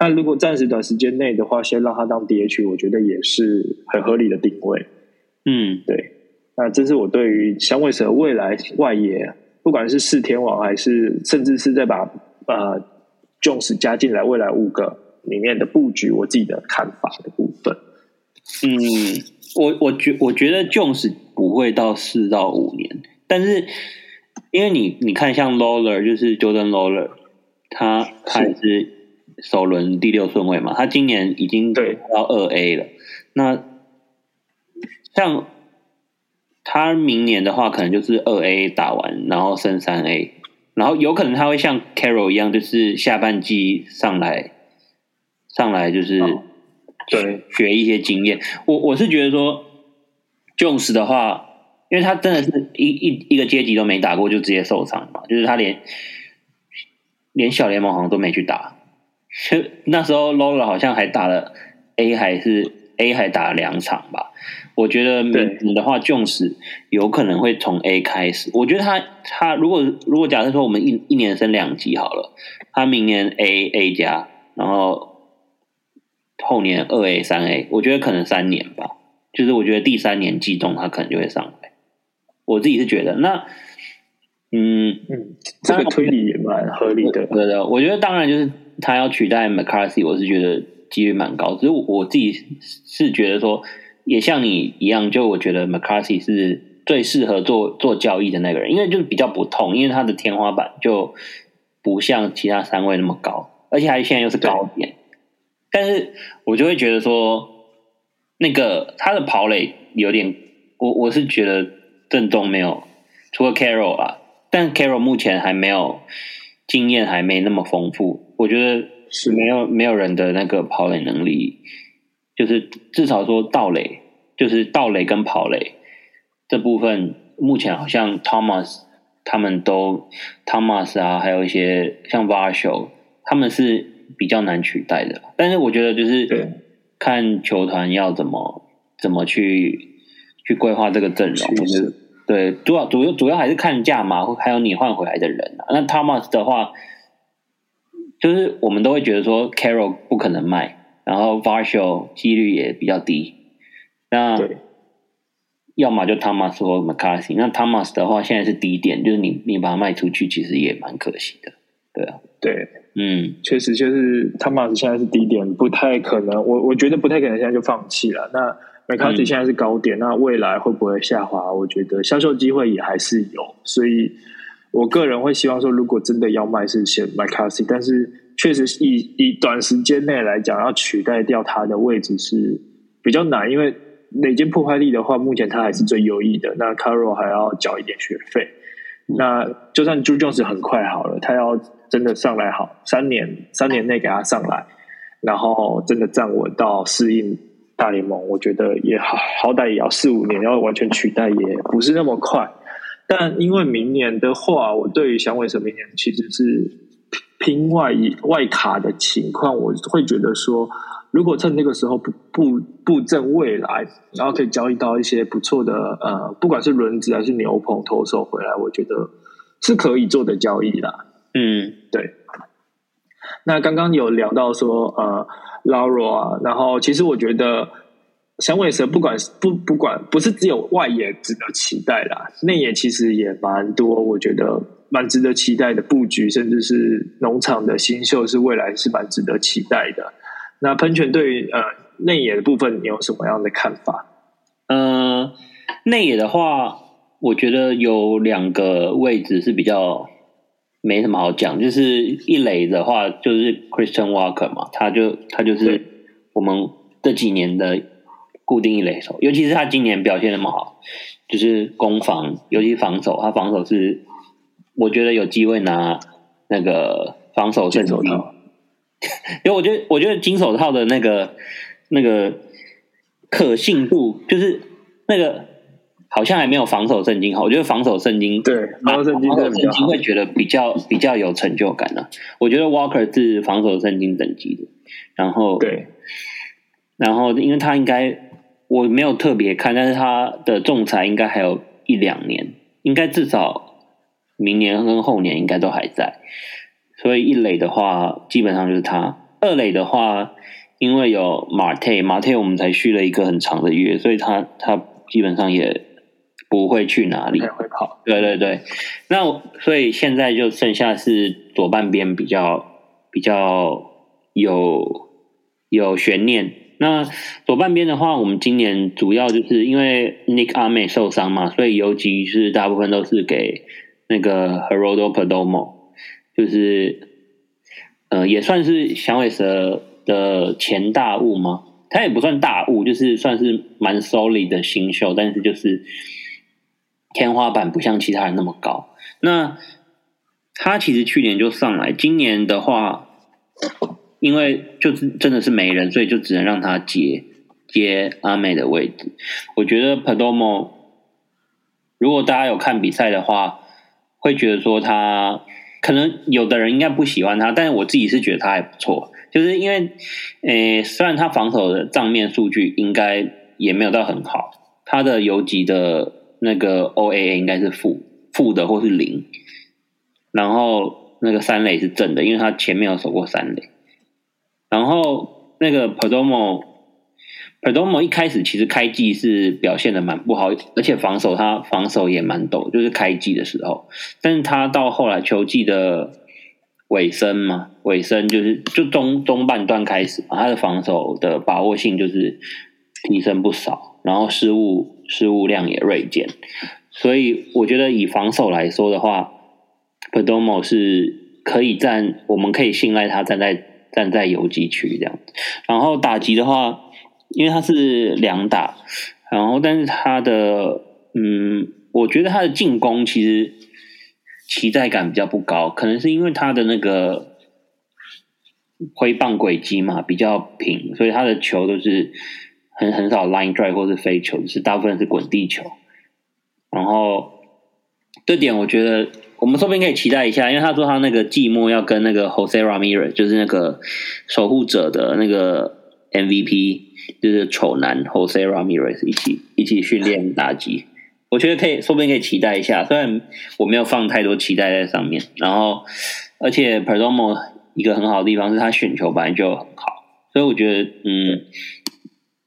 S1: 那如果暂时短时间内的话，先让他当 DH，我觉得也是很合理的定位。
S2: 嗯，
S1: 对。那这是我对于响尾蛇未来外野，不管是四天王还是甚至是在把呃 Jones 加进来，未来五个里面的布局，我自己的看法的部分。
S2: 嗯，我我觉我觉得 Jones 不会到四到五年，但是因为你你看像 Lawler 就是 Jordan Lawler，他他是。首轮第六顺位嘛，他今年已经到二 A 了。那像他明年的话，可能就是二 A 打完，然后升三 A，然后有可能他会像 Carol 一样，就是下半季上来上来就是
S1: 对
S2: 学一些经验。我我是觉得说，Jones 的话，因为他真的是一一一个阶级都没打过，就直接受伤嘛，就是他连连小联盟好像都没去打。那时候 Lola 好像还打了 A 还是 A 还打了两场吧？我觉得你的话，Jones 有可能会从 A 开始。我觉得他他如果如果假设说我们一一年升两级好了，他明年 A A 加，然后后年二 A 三 A，我觉得可能三年吧。就是我觉得第三年季中他可能就会上来。我自己是觉得那嗯
S1: 嗯，这个推理也蛮合理的。
S2: 对的，我觉得当然就是。他要取代 McCarthy，我是觉得几率蛮高。只是我自己是觉得说，也像你一样，就我觉得 McCarthy 是最适合做做交易的那个人，因为就是比较不痛，因为他的天花板就不像其他三位那么高，而且还现在又是高点。但是我就会觉得说，那个他的跑垒有点，我我是觉得正中没有，除了 Carroll 啊，但 Carroll 目前还没有经验，还没那么丰富。我觉得是没有没有人的那个跑垒能力，就是至少说盗垒，就是盗垒跟跑垒这部分，目前好像 Thomas 他们都 Thomas 啊，还有一些像 Varsho，他们是比较难取代的。但是我觉得就是看球团要怎么怎么去。去规划这个阵容，对，主要主要主要还是看价嘛，还有你换回来的人啊。那 Thomas 的话，就是我们都会觉得说 Carroll 不可能卖，然后 Varsho 几率也比较低。那要么就 Thomas 或 McCarthy。那 Thomas 的话，现在是低点，就是你你把它卖出去，其实也蛮可惜的。对啊，
S1: 对，
S2: 嗯，
S1: 确实就是 Thomas 现在是低点，不太可能。我我觉得不太可能现在就放弃了。那 McCarthy 现在是高点，那未来会不会下滑？我觉得销售机会也还是有，所以我个人会希望说，如果真的要卖，是先 m c c a r t y 但是确实以以短时间内来讲，要取代掉他的位置是比较难，因为累积破坏力的话，目前他还是最优异的。那 Carroll 还要缴一点学费，那就算 Joe Jones 很快好了，他要真的上来好，三年三年内给他上来，然后真的站稳到适应。大联盟，我觉得也好好歹也要四五年，要完全取代也不是那么快。但因为明年的话，我对于响尾蛇明年其实是拼外外卡的情况，我会觉得说，如果趁那个时候布布布阵未来，然后可以交易到一些不错的呃，不管是轮子还是牛棚投手回来，我觉得是可以做的交易啦。
S2: 嗯，
S1: 对。那刚刚有聊到说呃。l a u r a 啊，然后其实我觉得响尾蛇不管不不管不是只有外野值得期待啦，内野其实也蛮多，我觉得蛮值得期待的布局，甚至是农场的新秀是未来是蛮值得期待的。那喷泉对于呃内野的部分，你有什么样的看法？
S2: 呃，内野的话，我觉得有两个位置是比较。没什么好讲，就是一垒的话，就是 Christian Walker 嘛，他就他就是我们这几年的固定一垒手，尤其是他今年表现那么好，就是攻防，尤其防守，他防守是我觉得有机会拿那个防守
S1: 金手套，
S2: 因为我觉得我觉得金手套的那个那个可信度，就是那个。好像还没有防守圣经好，我觉得防守圣经
S1: 对防守圣经
S2: 圣经会觉得比较比较有成就感呢。我觉得 Walker 是防守圣经等级的，然后
S1: 对，
S2: 然后因为他应该我没有特别看，但是他的仲裁应该还有一两年，应该至少明年跟后年应该都还在。所以一垒的话，基本上就是他；二垒的话，因为有马特，马特我们才续了一个很长的约，所以他他基本上也。不会去哪里？
S1: 会跑。
S2: 对对对，那所以现在就剩下是左半边比较比较有有悬念。那左半边的话，我们今年主要就是因为 Nick 阿美受伤嘛，所以游击是大部分都是给那个 Herodo Perdomo，就是呃也算是响尾蛇的前大物吗？他也不算大物，就是算是蛮 solid 的新秀，但是就是。天花板不像其他人那么高，那他其实去年就上来，今年的话，因为就是真的是没人，所以就只能让他接接阿美的位置。我觉得 Padomo，如果大家有看比赛的话，会觉得说他可能有的人应该不喜欢他，但是我自己是觉得他还不错，就是因为，诶，虽然他防守的账面数据应该也没有到很好，他的游击的。那个 O A A 应该是负负的或是零，然后那个三垒是正的，因为他前面有守过三垒。然后那个 Podomo Perdomo 一开始其实开季是表现的蛮不好，而且防守他防守也蛮陡，就是开季的时候。但是他到后来球季的尾声嘛，尾声就是就中中半段开始，他的防守的把握性就是提升不少，然后失误。失误量也锐减，所以我觉得以防守来说的话，Perdomo 是可以站，我们可以信赖他站在站在游击区这样。然后打击的话，因为他是两打，然后但是他的嗯我觉得他的进攻其实期待感比较不高，可能是因为他的那个挥棒轨迹嘛比较平，所以他的球都是很很少 line drive 或是飞球，是大部分是滚地球。然后这点我觉得我们说不定可以期待一下，因为他说他那个寂寞要跟那个 Jose Ramirez，就是那个守护者的那个 MVP，就是丑男 Jose Ramirez 一起一起训练打击。我觉得可以，说不定可以期待一下。虽然我没有放太多期待在上面，然后而且 Perdomo 一个很好的地方是他选球本来就很好，所以我觉得嗯，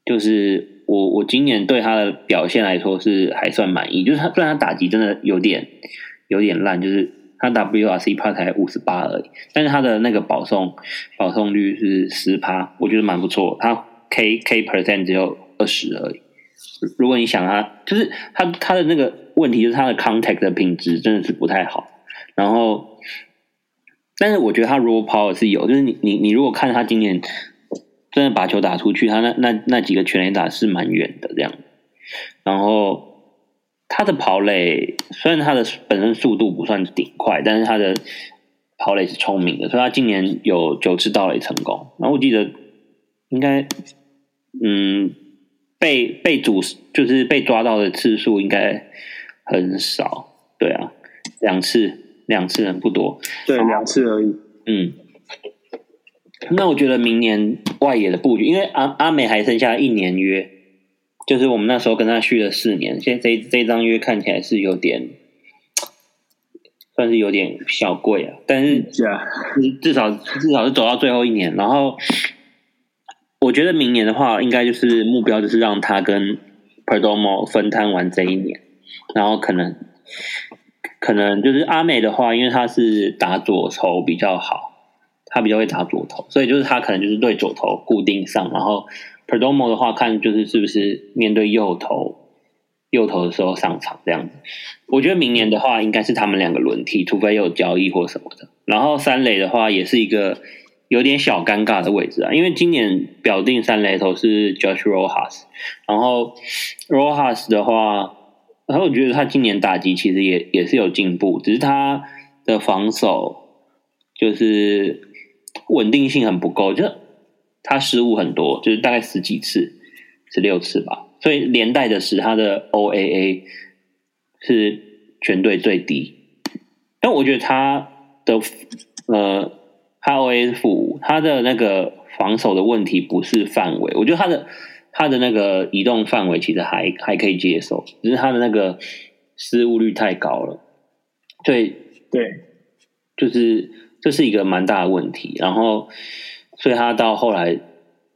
S2: 就是我我今年对他的表现来说是还算满意。就是他虽然他打击真的有点有点烂，就是他 WRC 帕才五十八而已，但是他的那个保送保送率是十趴，我觉得蛮不错。他 K K percent 只有二十而已。如果你想他，就是他他的那个问题，就是他的 contact 的品质真的是不太好。然后，但是我觉得他 raw power 是有，就是你你你如果看他今年真的把球打出去，他那那那几个全垒打是蛮远的这样。然后他的跑垒虽然他的本身速度不算顶快，但是他的跑垒是聪明的，所以他今年有九次盗垒成功。然后我记得应该嗯。被被主就是被抓到的次数应该很少，对啊，两次两次很不多，
S1: 对，两次而已。
S2: 嗯，那我觉得明年外野的布局，因为阿阿美还剩下一年约，就是我们那时候跟他续了四年，现在这这张约看起来是有点，算是有点小贵啊，但是至少至少是走到最后一年，然后。我觉得明年的话，应该就是目标就是让他跟 Perdomo 分摊完这一年，然后可能可能就是阿美的话，因为他是打左投比较好，他比较会打左投，所以就是他可能就是对左投固定上，然后 Perdomo 的话看就是是不是面对右投右投的时候上场这样子。我觉得明年的话，应该是他们两个轮替，除非有交易或什么的。然后三垒的话，也是一个。有点小尴尬的位置啊，因为今年表定三垒头是 Josh Rojas，然后 Rojas 的话，然后我觉得他今年打击其实也也是有进步，只是他的防守就是稳定性很不够，就他失误很多，就是大概十几次，十六次吧，所以连带的使他的 OAA 是全队最低，但我觉得他的呃。他 O A 是负五，他的那个防守的问题不是范围，我觉得他的他的那个移动范围其实还还可以接受，只是他的那个失误率太高了。对
S1: 对，
S2: 就是这是一个蛮大的问题。然后，所以他到后来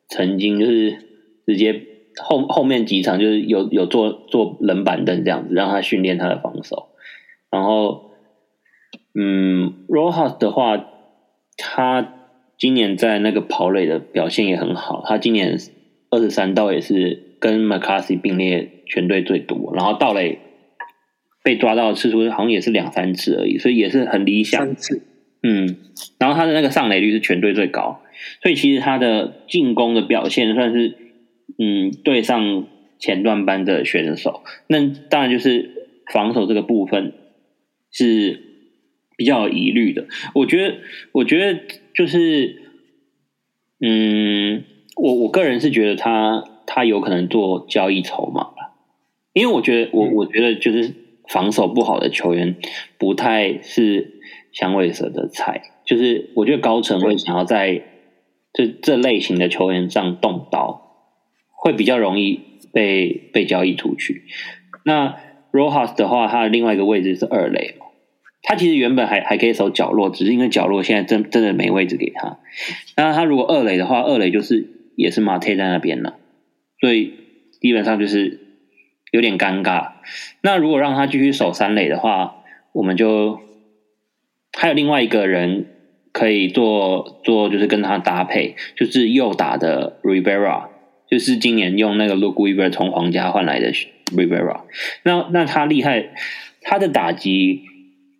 S2: 曾经就是直接后后面几场就是有有做做冷板凳这样子，让他训练他的防守。然后，嗯，Rojas 的话。他今年在那个跑垒的表现也很好，他今年二十三道也是跟 McCarthy 并列全队最多，然后盗垒被抓到次数好像也是两三次而已，所以也是很理想。
S1: 三次，
S2: 嗯，然后他的那个上垒率是全队最高，所以其实他的进攻的表现算是嗯对上前段班的选手，那当然就是防守这个部分是。比较有疑虑的，我觉得，我觉得就是，嗯，我我个人是觉得他他有可能做交易筹码了，因为我觉得我我觉得就是防守不好的球员不太是香味蛇的菜，就是我觉得高层会想要在这这类型的球员上动刀，会比较容易被被交易出去。那 Rojas 的话，他的另外一个位置是二垒嘛。他其实原本还还可以守角落，只是因为角落现在真真的没位置给他。那他如果二垒的话，二垒就是也是马特在那边了，所以基本上就是有点尴尬。那如果让他继续守三垒的话，我们就还有另外一个人可以做做，就是跟他搭配，就是右打的 Rivera，就是今年用那个 Luke Weaver 从皇家换来的 Rivera。那那他厉害，他的打击。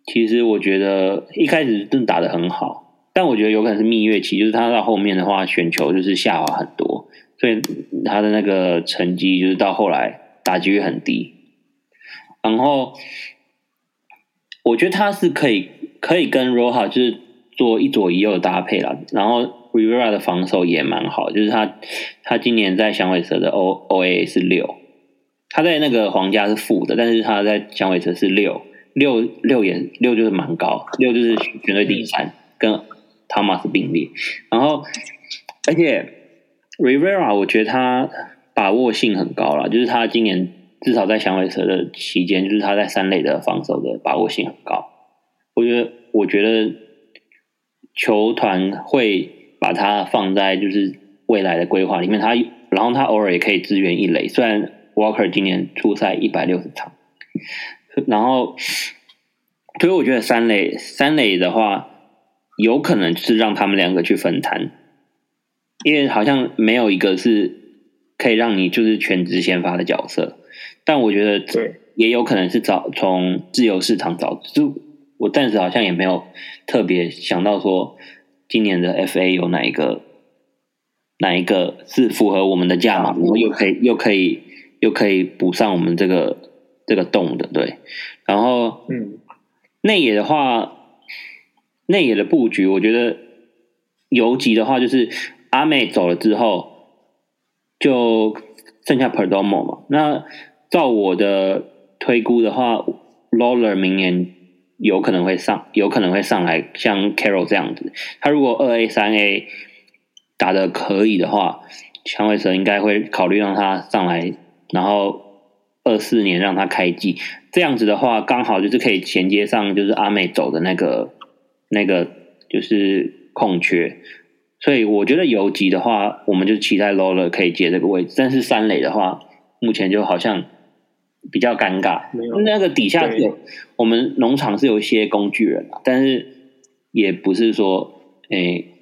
S2: 其实我觉得一开始真的打的很好，但我觉得有可能是蜜月期，就是他到后面的话选球就是下滑很多，所以他的那个成绩就是到后来打击率很低。然后我觉得他是可以可以跟 Roha 就是做一左一右的搭配啦。然后 Rivera 的防守也蛮好，就是他他今年在响尾蛇的 O O A 是六，他在那个皇家是负的，但是他在响尾蛇是六六六也六就是蛮高，六就是全队第三，跟汤马斯并列。然后而且 Rivera 我觉得他把握性很高了，就是他今年。至少在响尾蛇的期间，就是他在三垒的防守的把握性很高。我觉得，我觉得球团会把它放在就是未来的规划里面。他然后他偶尔也可以支援一垒。虽然 Walker 今年出赛一百六十场，然后所以我觉得三垒三垒的话，有可能是让他们两个去分摊，因为好像没有一个是可以让你就是全职先发的角色。但我觉得，
S1: 对，
S2: 也有可能是找从自由市场找，就我暂时好像也没有特别想到说，今年的 FA 有哪一个哪一个是符合我们的价码，然后又可以又可以又可以补上我们这个这个洞的，对。然后，
S1: 嗯，
S2: 内野的话，内野的布局，我觉得游击的话，就是阿妹走了之后，就剩下 Perdomo 嘛，那。照我的推估的话，Lawler 明年有可能会上，有可能会上来，像 Carol 这样子。他如果二 A、三 A 打的可以的话，强伟蛇应该会考虑让他上来，然后二四年让他开季。这样子的话，刚好就是可以衔接上，就是阿美走的那个那个就是空缺。所以我觉得游击的话，我们就期待 Lawler 可以接这个位置。但是三垒的话，目前就好像。比较尴尬，那个底下有我们农场是有一些工具人啊，但是也不是说诶，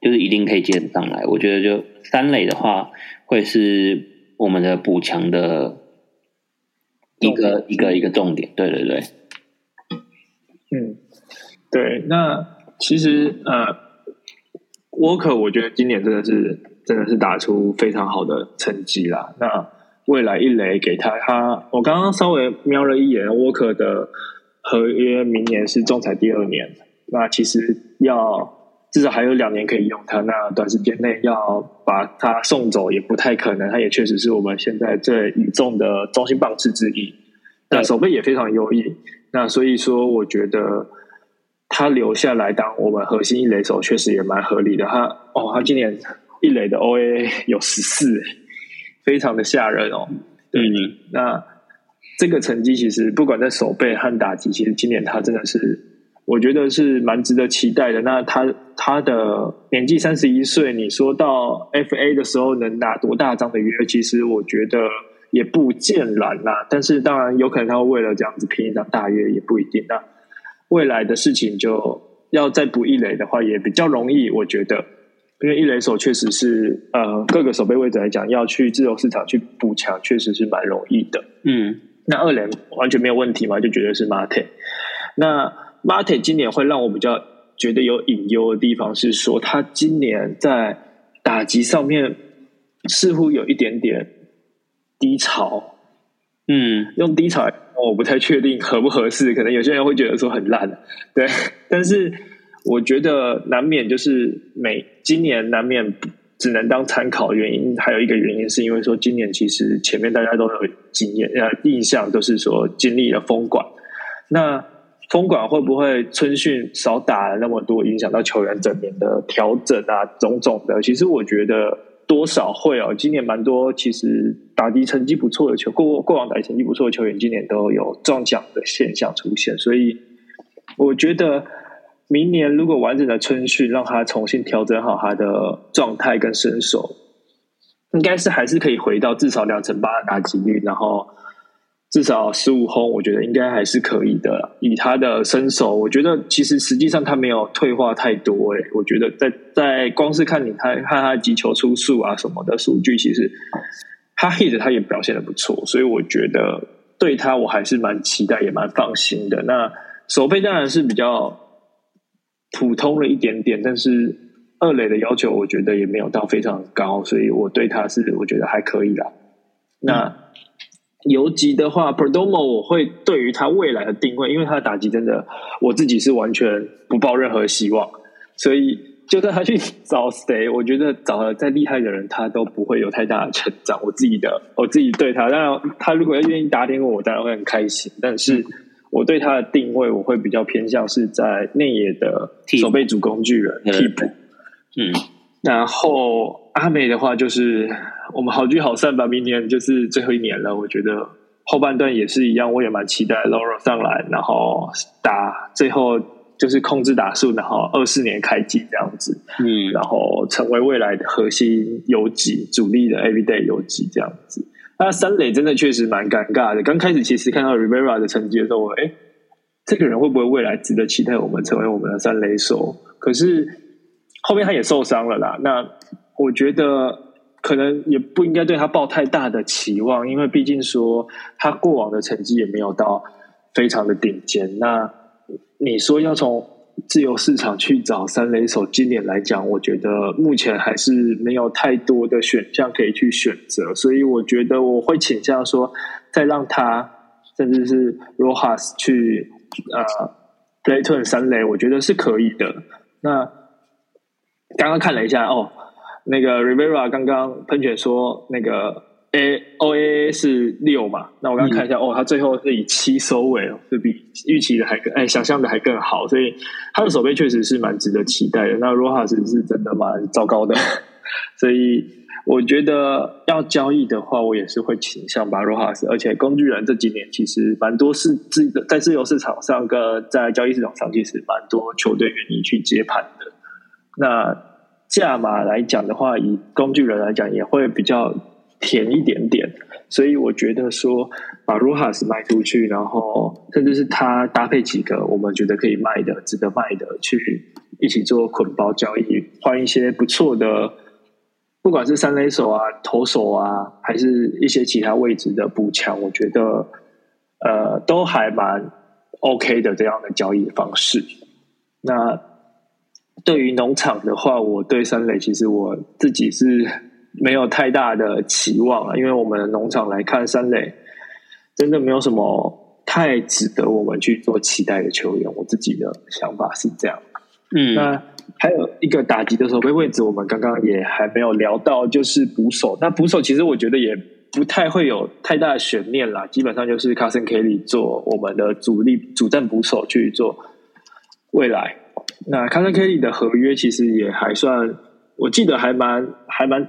S2: 就是一定可以接得上来。我觉得就三垒的话，会是我们的补强的一个一个一个重点。对对对，
S1: 嗯，对。那其实呃，沃克我觉得今年真的是真的是打出非常好的成绩啦。那未来一垒给他，他我刚刚稍微瞄了一眼沃克的合约，明年是仲裁第二年，那其实要至少还有两年可以用他，那短时间内要把他送走也不太可能，他也确实是我们现在最倚重的中心棒次之一，那守备也非常优异，那所以说我觉得他留下来当我们核心一垒手确实也蛮合理的，他哦，他今年一垒的 OA 有十四。非常的吓人哦，
S2: 嗯，
S1: 那这个成绩其实不管在守备和打击，其实今年他真的是，我觉得是蛮值得期待的。那他他的年纪三十一岁，你说到 FA 的时候能拿多大张的约，其实我觉得也不见然啦。但是当然有可能他会为了这样子拼一张大约，也不一定。那未来的事情就要再补一垒的话，也比较容易，我觉得。因为一垒手确实是，呃，各个守备位置来讲，要去自由市场去补强，确实是蛮容易的。
S2: 嗯，
S1: 那二垒完全没有问题嘛？就觉得是 Marte。那 Marte 今年会让我比较觉得有隐忧的地方是说，他今年在打击上面似乎有一点点低潮。
S2: 嗯，
S1: 用低潮，我不太确定合不合适，可能有些人会觉得说很烂，对，但是。我觉得难免就是每今年难免只能当参考原因，还有一个原因是因为说今年其实前面大家都有经验呃印象都是说经历了封管，那封管会不会春训少打了那么多，影响到球员整年的调整啊种种的？其实我觉得多少会哦，今年蛮多其实打击成绩不错的球过过往打击成绩不错的球员，今年都有中奖的现象出现，所以我觉得。明年如果完整的春训，让他重新调整好他的状态跟身手，应该是还是可以回到至少两成八的打击率，然后至少十五轰，我觉得应该还是可以的。以他的身手，我觉得其实实际上他没有退化太多。哎，我觉得在在光是看你他看他击球出数啊什么的数据，其实他 hit 他也表现的不错，所以我觉得对他我还是蛮期待，也蛮放心的。那手背当然是比较。普通了一点点，但是二垒的要求我觉得也没有到非常高，所以我对他是我觉得还可以啦。那游击的话，Perdomo 我会对于他未来的定位，因为他的打击真的我自己是完全不抱任何希望，所以就算他去找谁，我觉得找了再厉害的人，他都不会有太大的成长。我自己的我自己对他，当然他如果要愿意打点我，我当然会很开心。但是我对他的定位，我会比较偏向是在内野的守备组工具人替补。
S2: 嗯，
S1: 然后阿美的话就是。我们好聚好散吧，明年就是最后一年了。我觉得后半段也是一样，我也蛮期待 Laura 上来，然后打最后就是控制打数，然后二四年开机这样子，
S2: 嗯，
S1: 然后成为未来的核心游击主力的 Everyday 游击这样子。那三垒真的确实蛮尴尬的。刚开始其实看到 Rivera 的成绩的时候，哎，这个人会不会未来值得期待？我们成为我们的三垒手？可是后面他也受伤了啦。那我觉得。可能也不应该对他抱太大的期望，因为毕竟说他过往的成绩也没有到非常的顶尖。那你说要从自由市场去找三垒手，今年来讲，我觉得目前还是没有太多的选项可以去选择。所以我觉得我会倾向说，再让他甚至是 Rojas 去呃 Playton 三垒，我觉得是可以的。那刚刚看了一下哦。那个 Rivera 刚刚喷泉说那个 A O A A 是六嘛？那我刚刚看一下，哦，他最后是以七收尾哦，是比预期的还更哎，想象的还更好，所以他的手背确实是蛮值得期待的。那 Rojas 是真的蛮糟糕的，所以我觉得要交易的话，我也是会倾向把 Rojas，而且工具人这几年其实蛮多是自在自由市场上跟在交易市场上，其实蛮多球队愿意去接盘的。那价码来讲的话，以工具人来讲也会比较甜一点点，所以我觉得说把 r o h a s 卖出去，然后甚至是他搭配几个我们觉得可以卖的、值得卖的，去一起做捆包交易，换一些不错的，不管是三垒手啊、投手啊，还是一些其他位置的补强，我觉得呃都还蛮 OK 的这样的交易方式。那。对于农场的话，我对三垒其实我自己是没有太大的期望啊，因为我们农场来看，三垒真的没有什么太值得我们去做期待的球员。我自己的想法是这样。
S2: 嗯，
S1: 那还有一个打击的守备位置，我们刚刚也还没有聊到，就是捕手。那捕手其实我觉得也不太会有太大的悬念啦，基本上就是 Carson Kelly 做我们的主力主战捕手去做未来。那 c a n Kelly 的合约其实也还算，我记得还蛮还蛮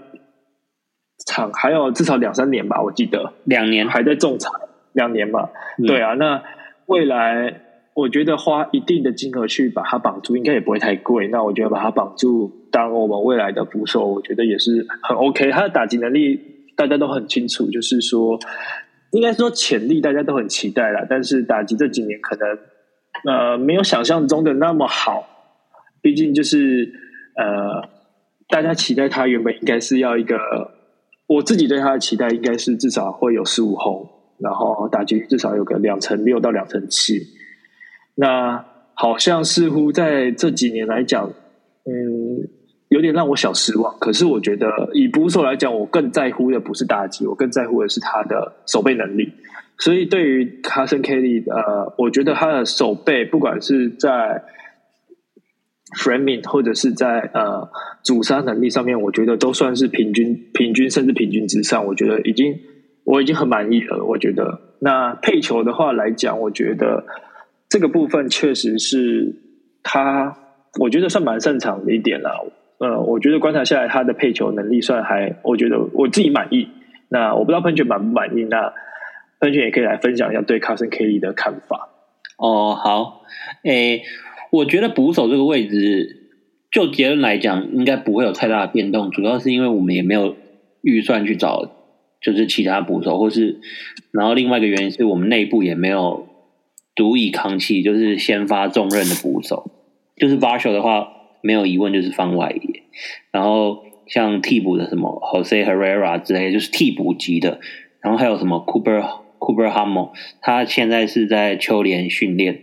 S1: 长，还有至少两三年吧，我记得
S2: 两年
S1: 还在仲裁，两年嘛，对啊。那未来我觉得花一定的金额去把它绑住，应该也不会太贵。那我觉得把它绑住，当我们未来的捕手，我觉得也是很 OK。他的打击能力大家都很清楚，就是说，应该说潜力大家都很期待了，但是打击这几年可能呃没有想象中的那么好。毕竟就是呃，大家期待他原本应该是要一个，我自己对他的期待应该是至少会有十五轰，然后打击至少有个两成六到两成七。那好像似乎在这几年来讲，嗯，有点让我小失望。可是我觉得以捕手来讲，我更在乎的不是打击，我更在乎的是他的守备能力。所以对于 Carson Kelly，呃，我觉得他的守备不管是在 framing 或者是在呃主杀能力上面，我觉得都算是平均、平均甚至平均之上。我觉得已经我已经很满意了。我觉得那配球的话来讲，我觉得这个部分确实是他，我觉得算蛮擅长的一点了。呃，我觉得观察下来，他的配球能力算还，我觉得我自己满意。那我不知道喷泉满不满意？那喷泉也可以来分享一下对 Carson Kelly 的看法。
S2: 哦，好，诶。我觉得捕手这个位置，就结论来讲，应该不会有太大的变动。主要是因为我们也没有预算去找，就是其他捕手，或是然后另外一个原因是我们内部也没有足以扛起就是先发重任的捕手。就是 Varsho 的话，没有疑问就是放外野。然后像替补的什么 Jose Herrera 之类，就是替补级的。然后还有什么 Cooper Cooper Hummel，他现在是在秋联训练。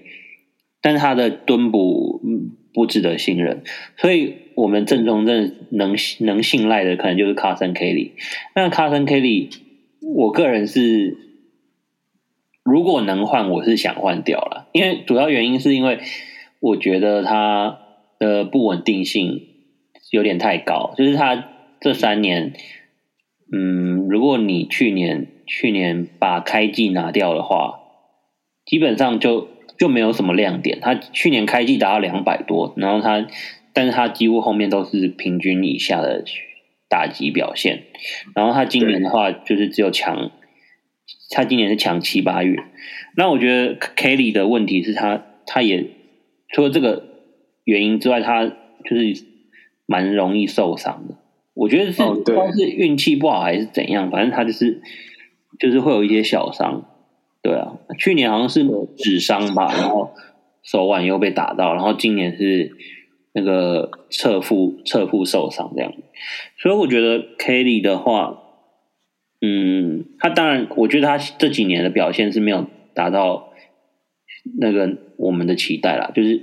S2: 但是他的蹲捕不值得信任，所以我们正中正能能信赖的可能就是卡森 Kelly。那卡森 Kelly，我个人是如果能换，我是想换掉了，因为主要原因是因为我觉得他的不稳定性有点太高，就是他这三年，嗯，如果你去年去年把开季拿掉的话，基本上就就没有什么亮点。他去年开季达到两百多，然后他，但是他几乎后面都是平均以下的打击表现，然后他今年的话就是只有强。他今年是强七八月，那我觉得 Kelly 的问题是他，他也除了这个原因之外，他就是蛮容易受伤的。我觉得是不知道是运气不好还是怎样，反正他就是就是会有一些小伤。对啊，去年好像是指伤吧，然后手腕又被打到，然后今年是那个侧腹侧腹受伤这样。所以我觉得 Kelly 的话。嗯，他当然，我觉得他这几年的表现是没有达到那个我们的期待啦，就是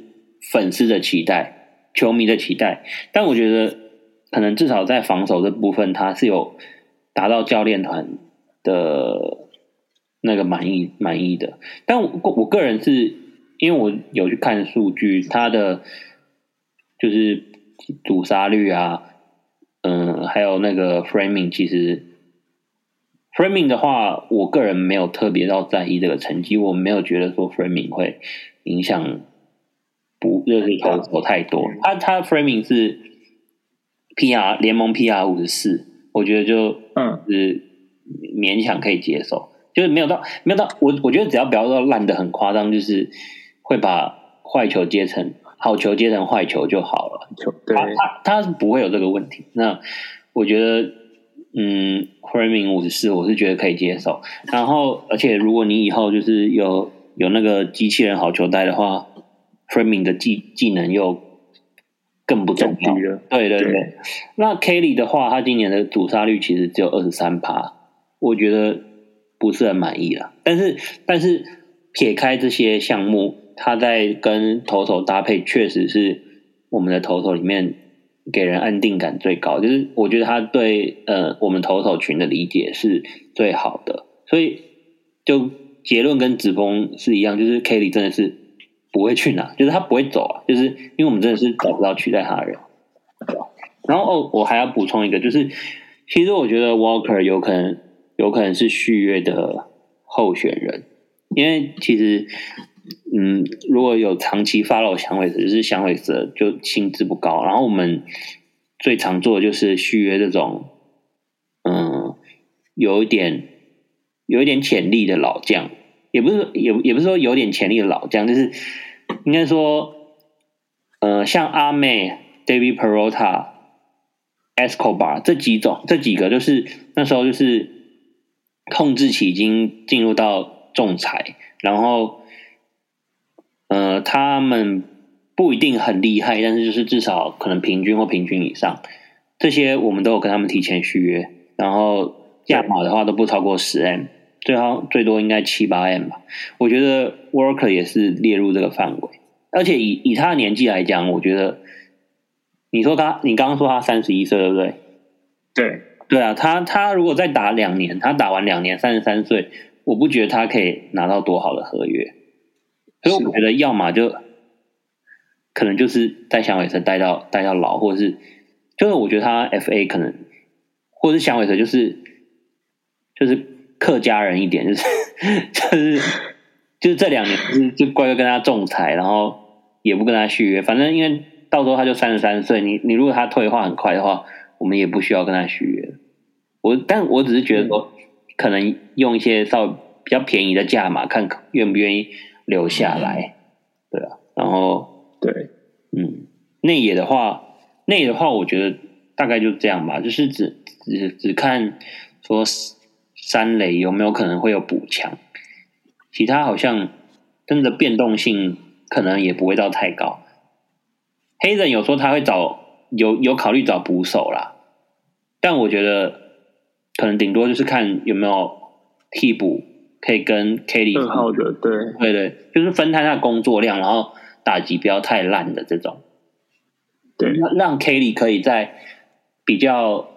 S2: 粉丝的期待、球迷的期待。但我觉得，可能至少在防守这部分，他是有达到教练团的那个满意满意的。但我我个人是因为我有去看数据，它的就是阻杀率啊，嗯，还有那个 framing，其实。Framing 的话，我个人没有特别到在意这个成绩，我没有觉得说 Framing 会影响不就是投投太多。它它 Framing 是 PR 联盟 PR 五十四，我觉得就嗯是勉强可以接受，就是没有到没有到我我觉得只要不要到烂的很夸张，就是会把坏球接成好球接成坏球就好了。
S1: 他
S2: 他他是不会有这个问题。那我觉得。嗯，framing 五十四，我是觉得可以接受。然后，而且如果你以后就是有有那个机器人好球带的话，framing 的技技能又更不重要了。对对对。那 Kelly 的话，他今年的主杀率其实只有二十三趴，我觉得不是很满意了。但是，但是撇开这些项目，他在跟投手搭配，确实是我们的投手里面。给人安定感最高，就是我觉得他对呃我们投手群的理解是最好的，所以就结论跟子峰是一样，就是 Kelly 真的是不会去哪，就是他不会走啊，就是因为我们真的是找不到取代他的人。然后哦，我还要补充一个，就是其实我觉得 Walker 有可能有可能是续约的候选人，因为其实。嗯，如果有长期 follow 响尾蛇，就是响尾蛇就薪资不高。然后我们最常做的就是续约这种，嗯，有一点有一点潜力的老将，也不是也也不是说有点潜力的老将，就是应该说，呃，像阿妹、David Perota、Escobar 这几种这几个，就是那时候就是控制期已经进入到仲裁，然后。呃，他们不一定很厉害，但是就是至少可能平均或平均以上，这些我们都有跟他们提前续约，然后价码的话都不超过十 M，最好最多应该七八 M 吧。我觉得 Worker 也是列入这个范围，而且以以他的年纪来讲，我觉得你说他，你刚刚说他三十一岁，对不对？
S1: 对，
S2: 对啊，他他如果再打两年，他打完两年三十三岁，我不觉得他可以拿到多好的合约。所以我觉得，要么就可能就是在响尾蛇待到待到老，或者是就是我觉得他 F A 可能，或者是响尾蛇就是就是客家人一点，就是 就是就是这两年就就乖乖跟他仲裁，然后也不跟他续约，反正因为到时候他就三十三岁，你你如果他退化很快的话，我们也不需要跟他续约。我但我只是觉得说，可能用一些稍微比较便宜的价码，看愿不愿意。留下来，对啊，然后
S1: 对，
S2: 嗯，内野的话，内野的话，我觉得大概就这样吧，就是只只只看说三垒有没有可能会有补强，其他好像真的变动性可能也不会到太高。黑人有说他会找有有考虑找捕手啦，但我觉得可能顶多就是看有没有替补。可以跟 Kelly
S1: 很好的，对
S2: 对对，就是分摊下工作量，然后打击不要太烂的这种，
S1: 对，
S2: 让 Kelly 可以在比较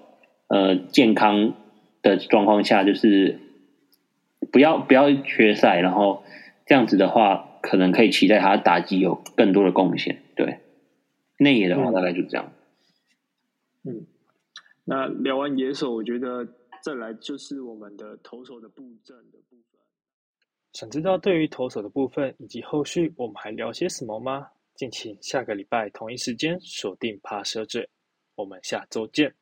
S2: 呃健康的状况下，就是不要不要缺赛，然后这样子的话，可能可以期待他打击有更多的贡献。对，内野的话大概就这样。
S3: 嗯，那聊完野手，我觉得再来就是我们的投手的布阵的部分。
S1: 想知道对于投手的部分以及后续我们还聊些什么吗？敬请下个礼拜同一时间锁定爬蛇嘴，我们下周见。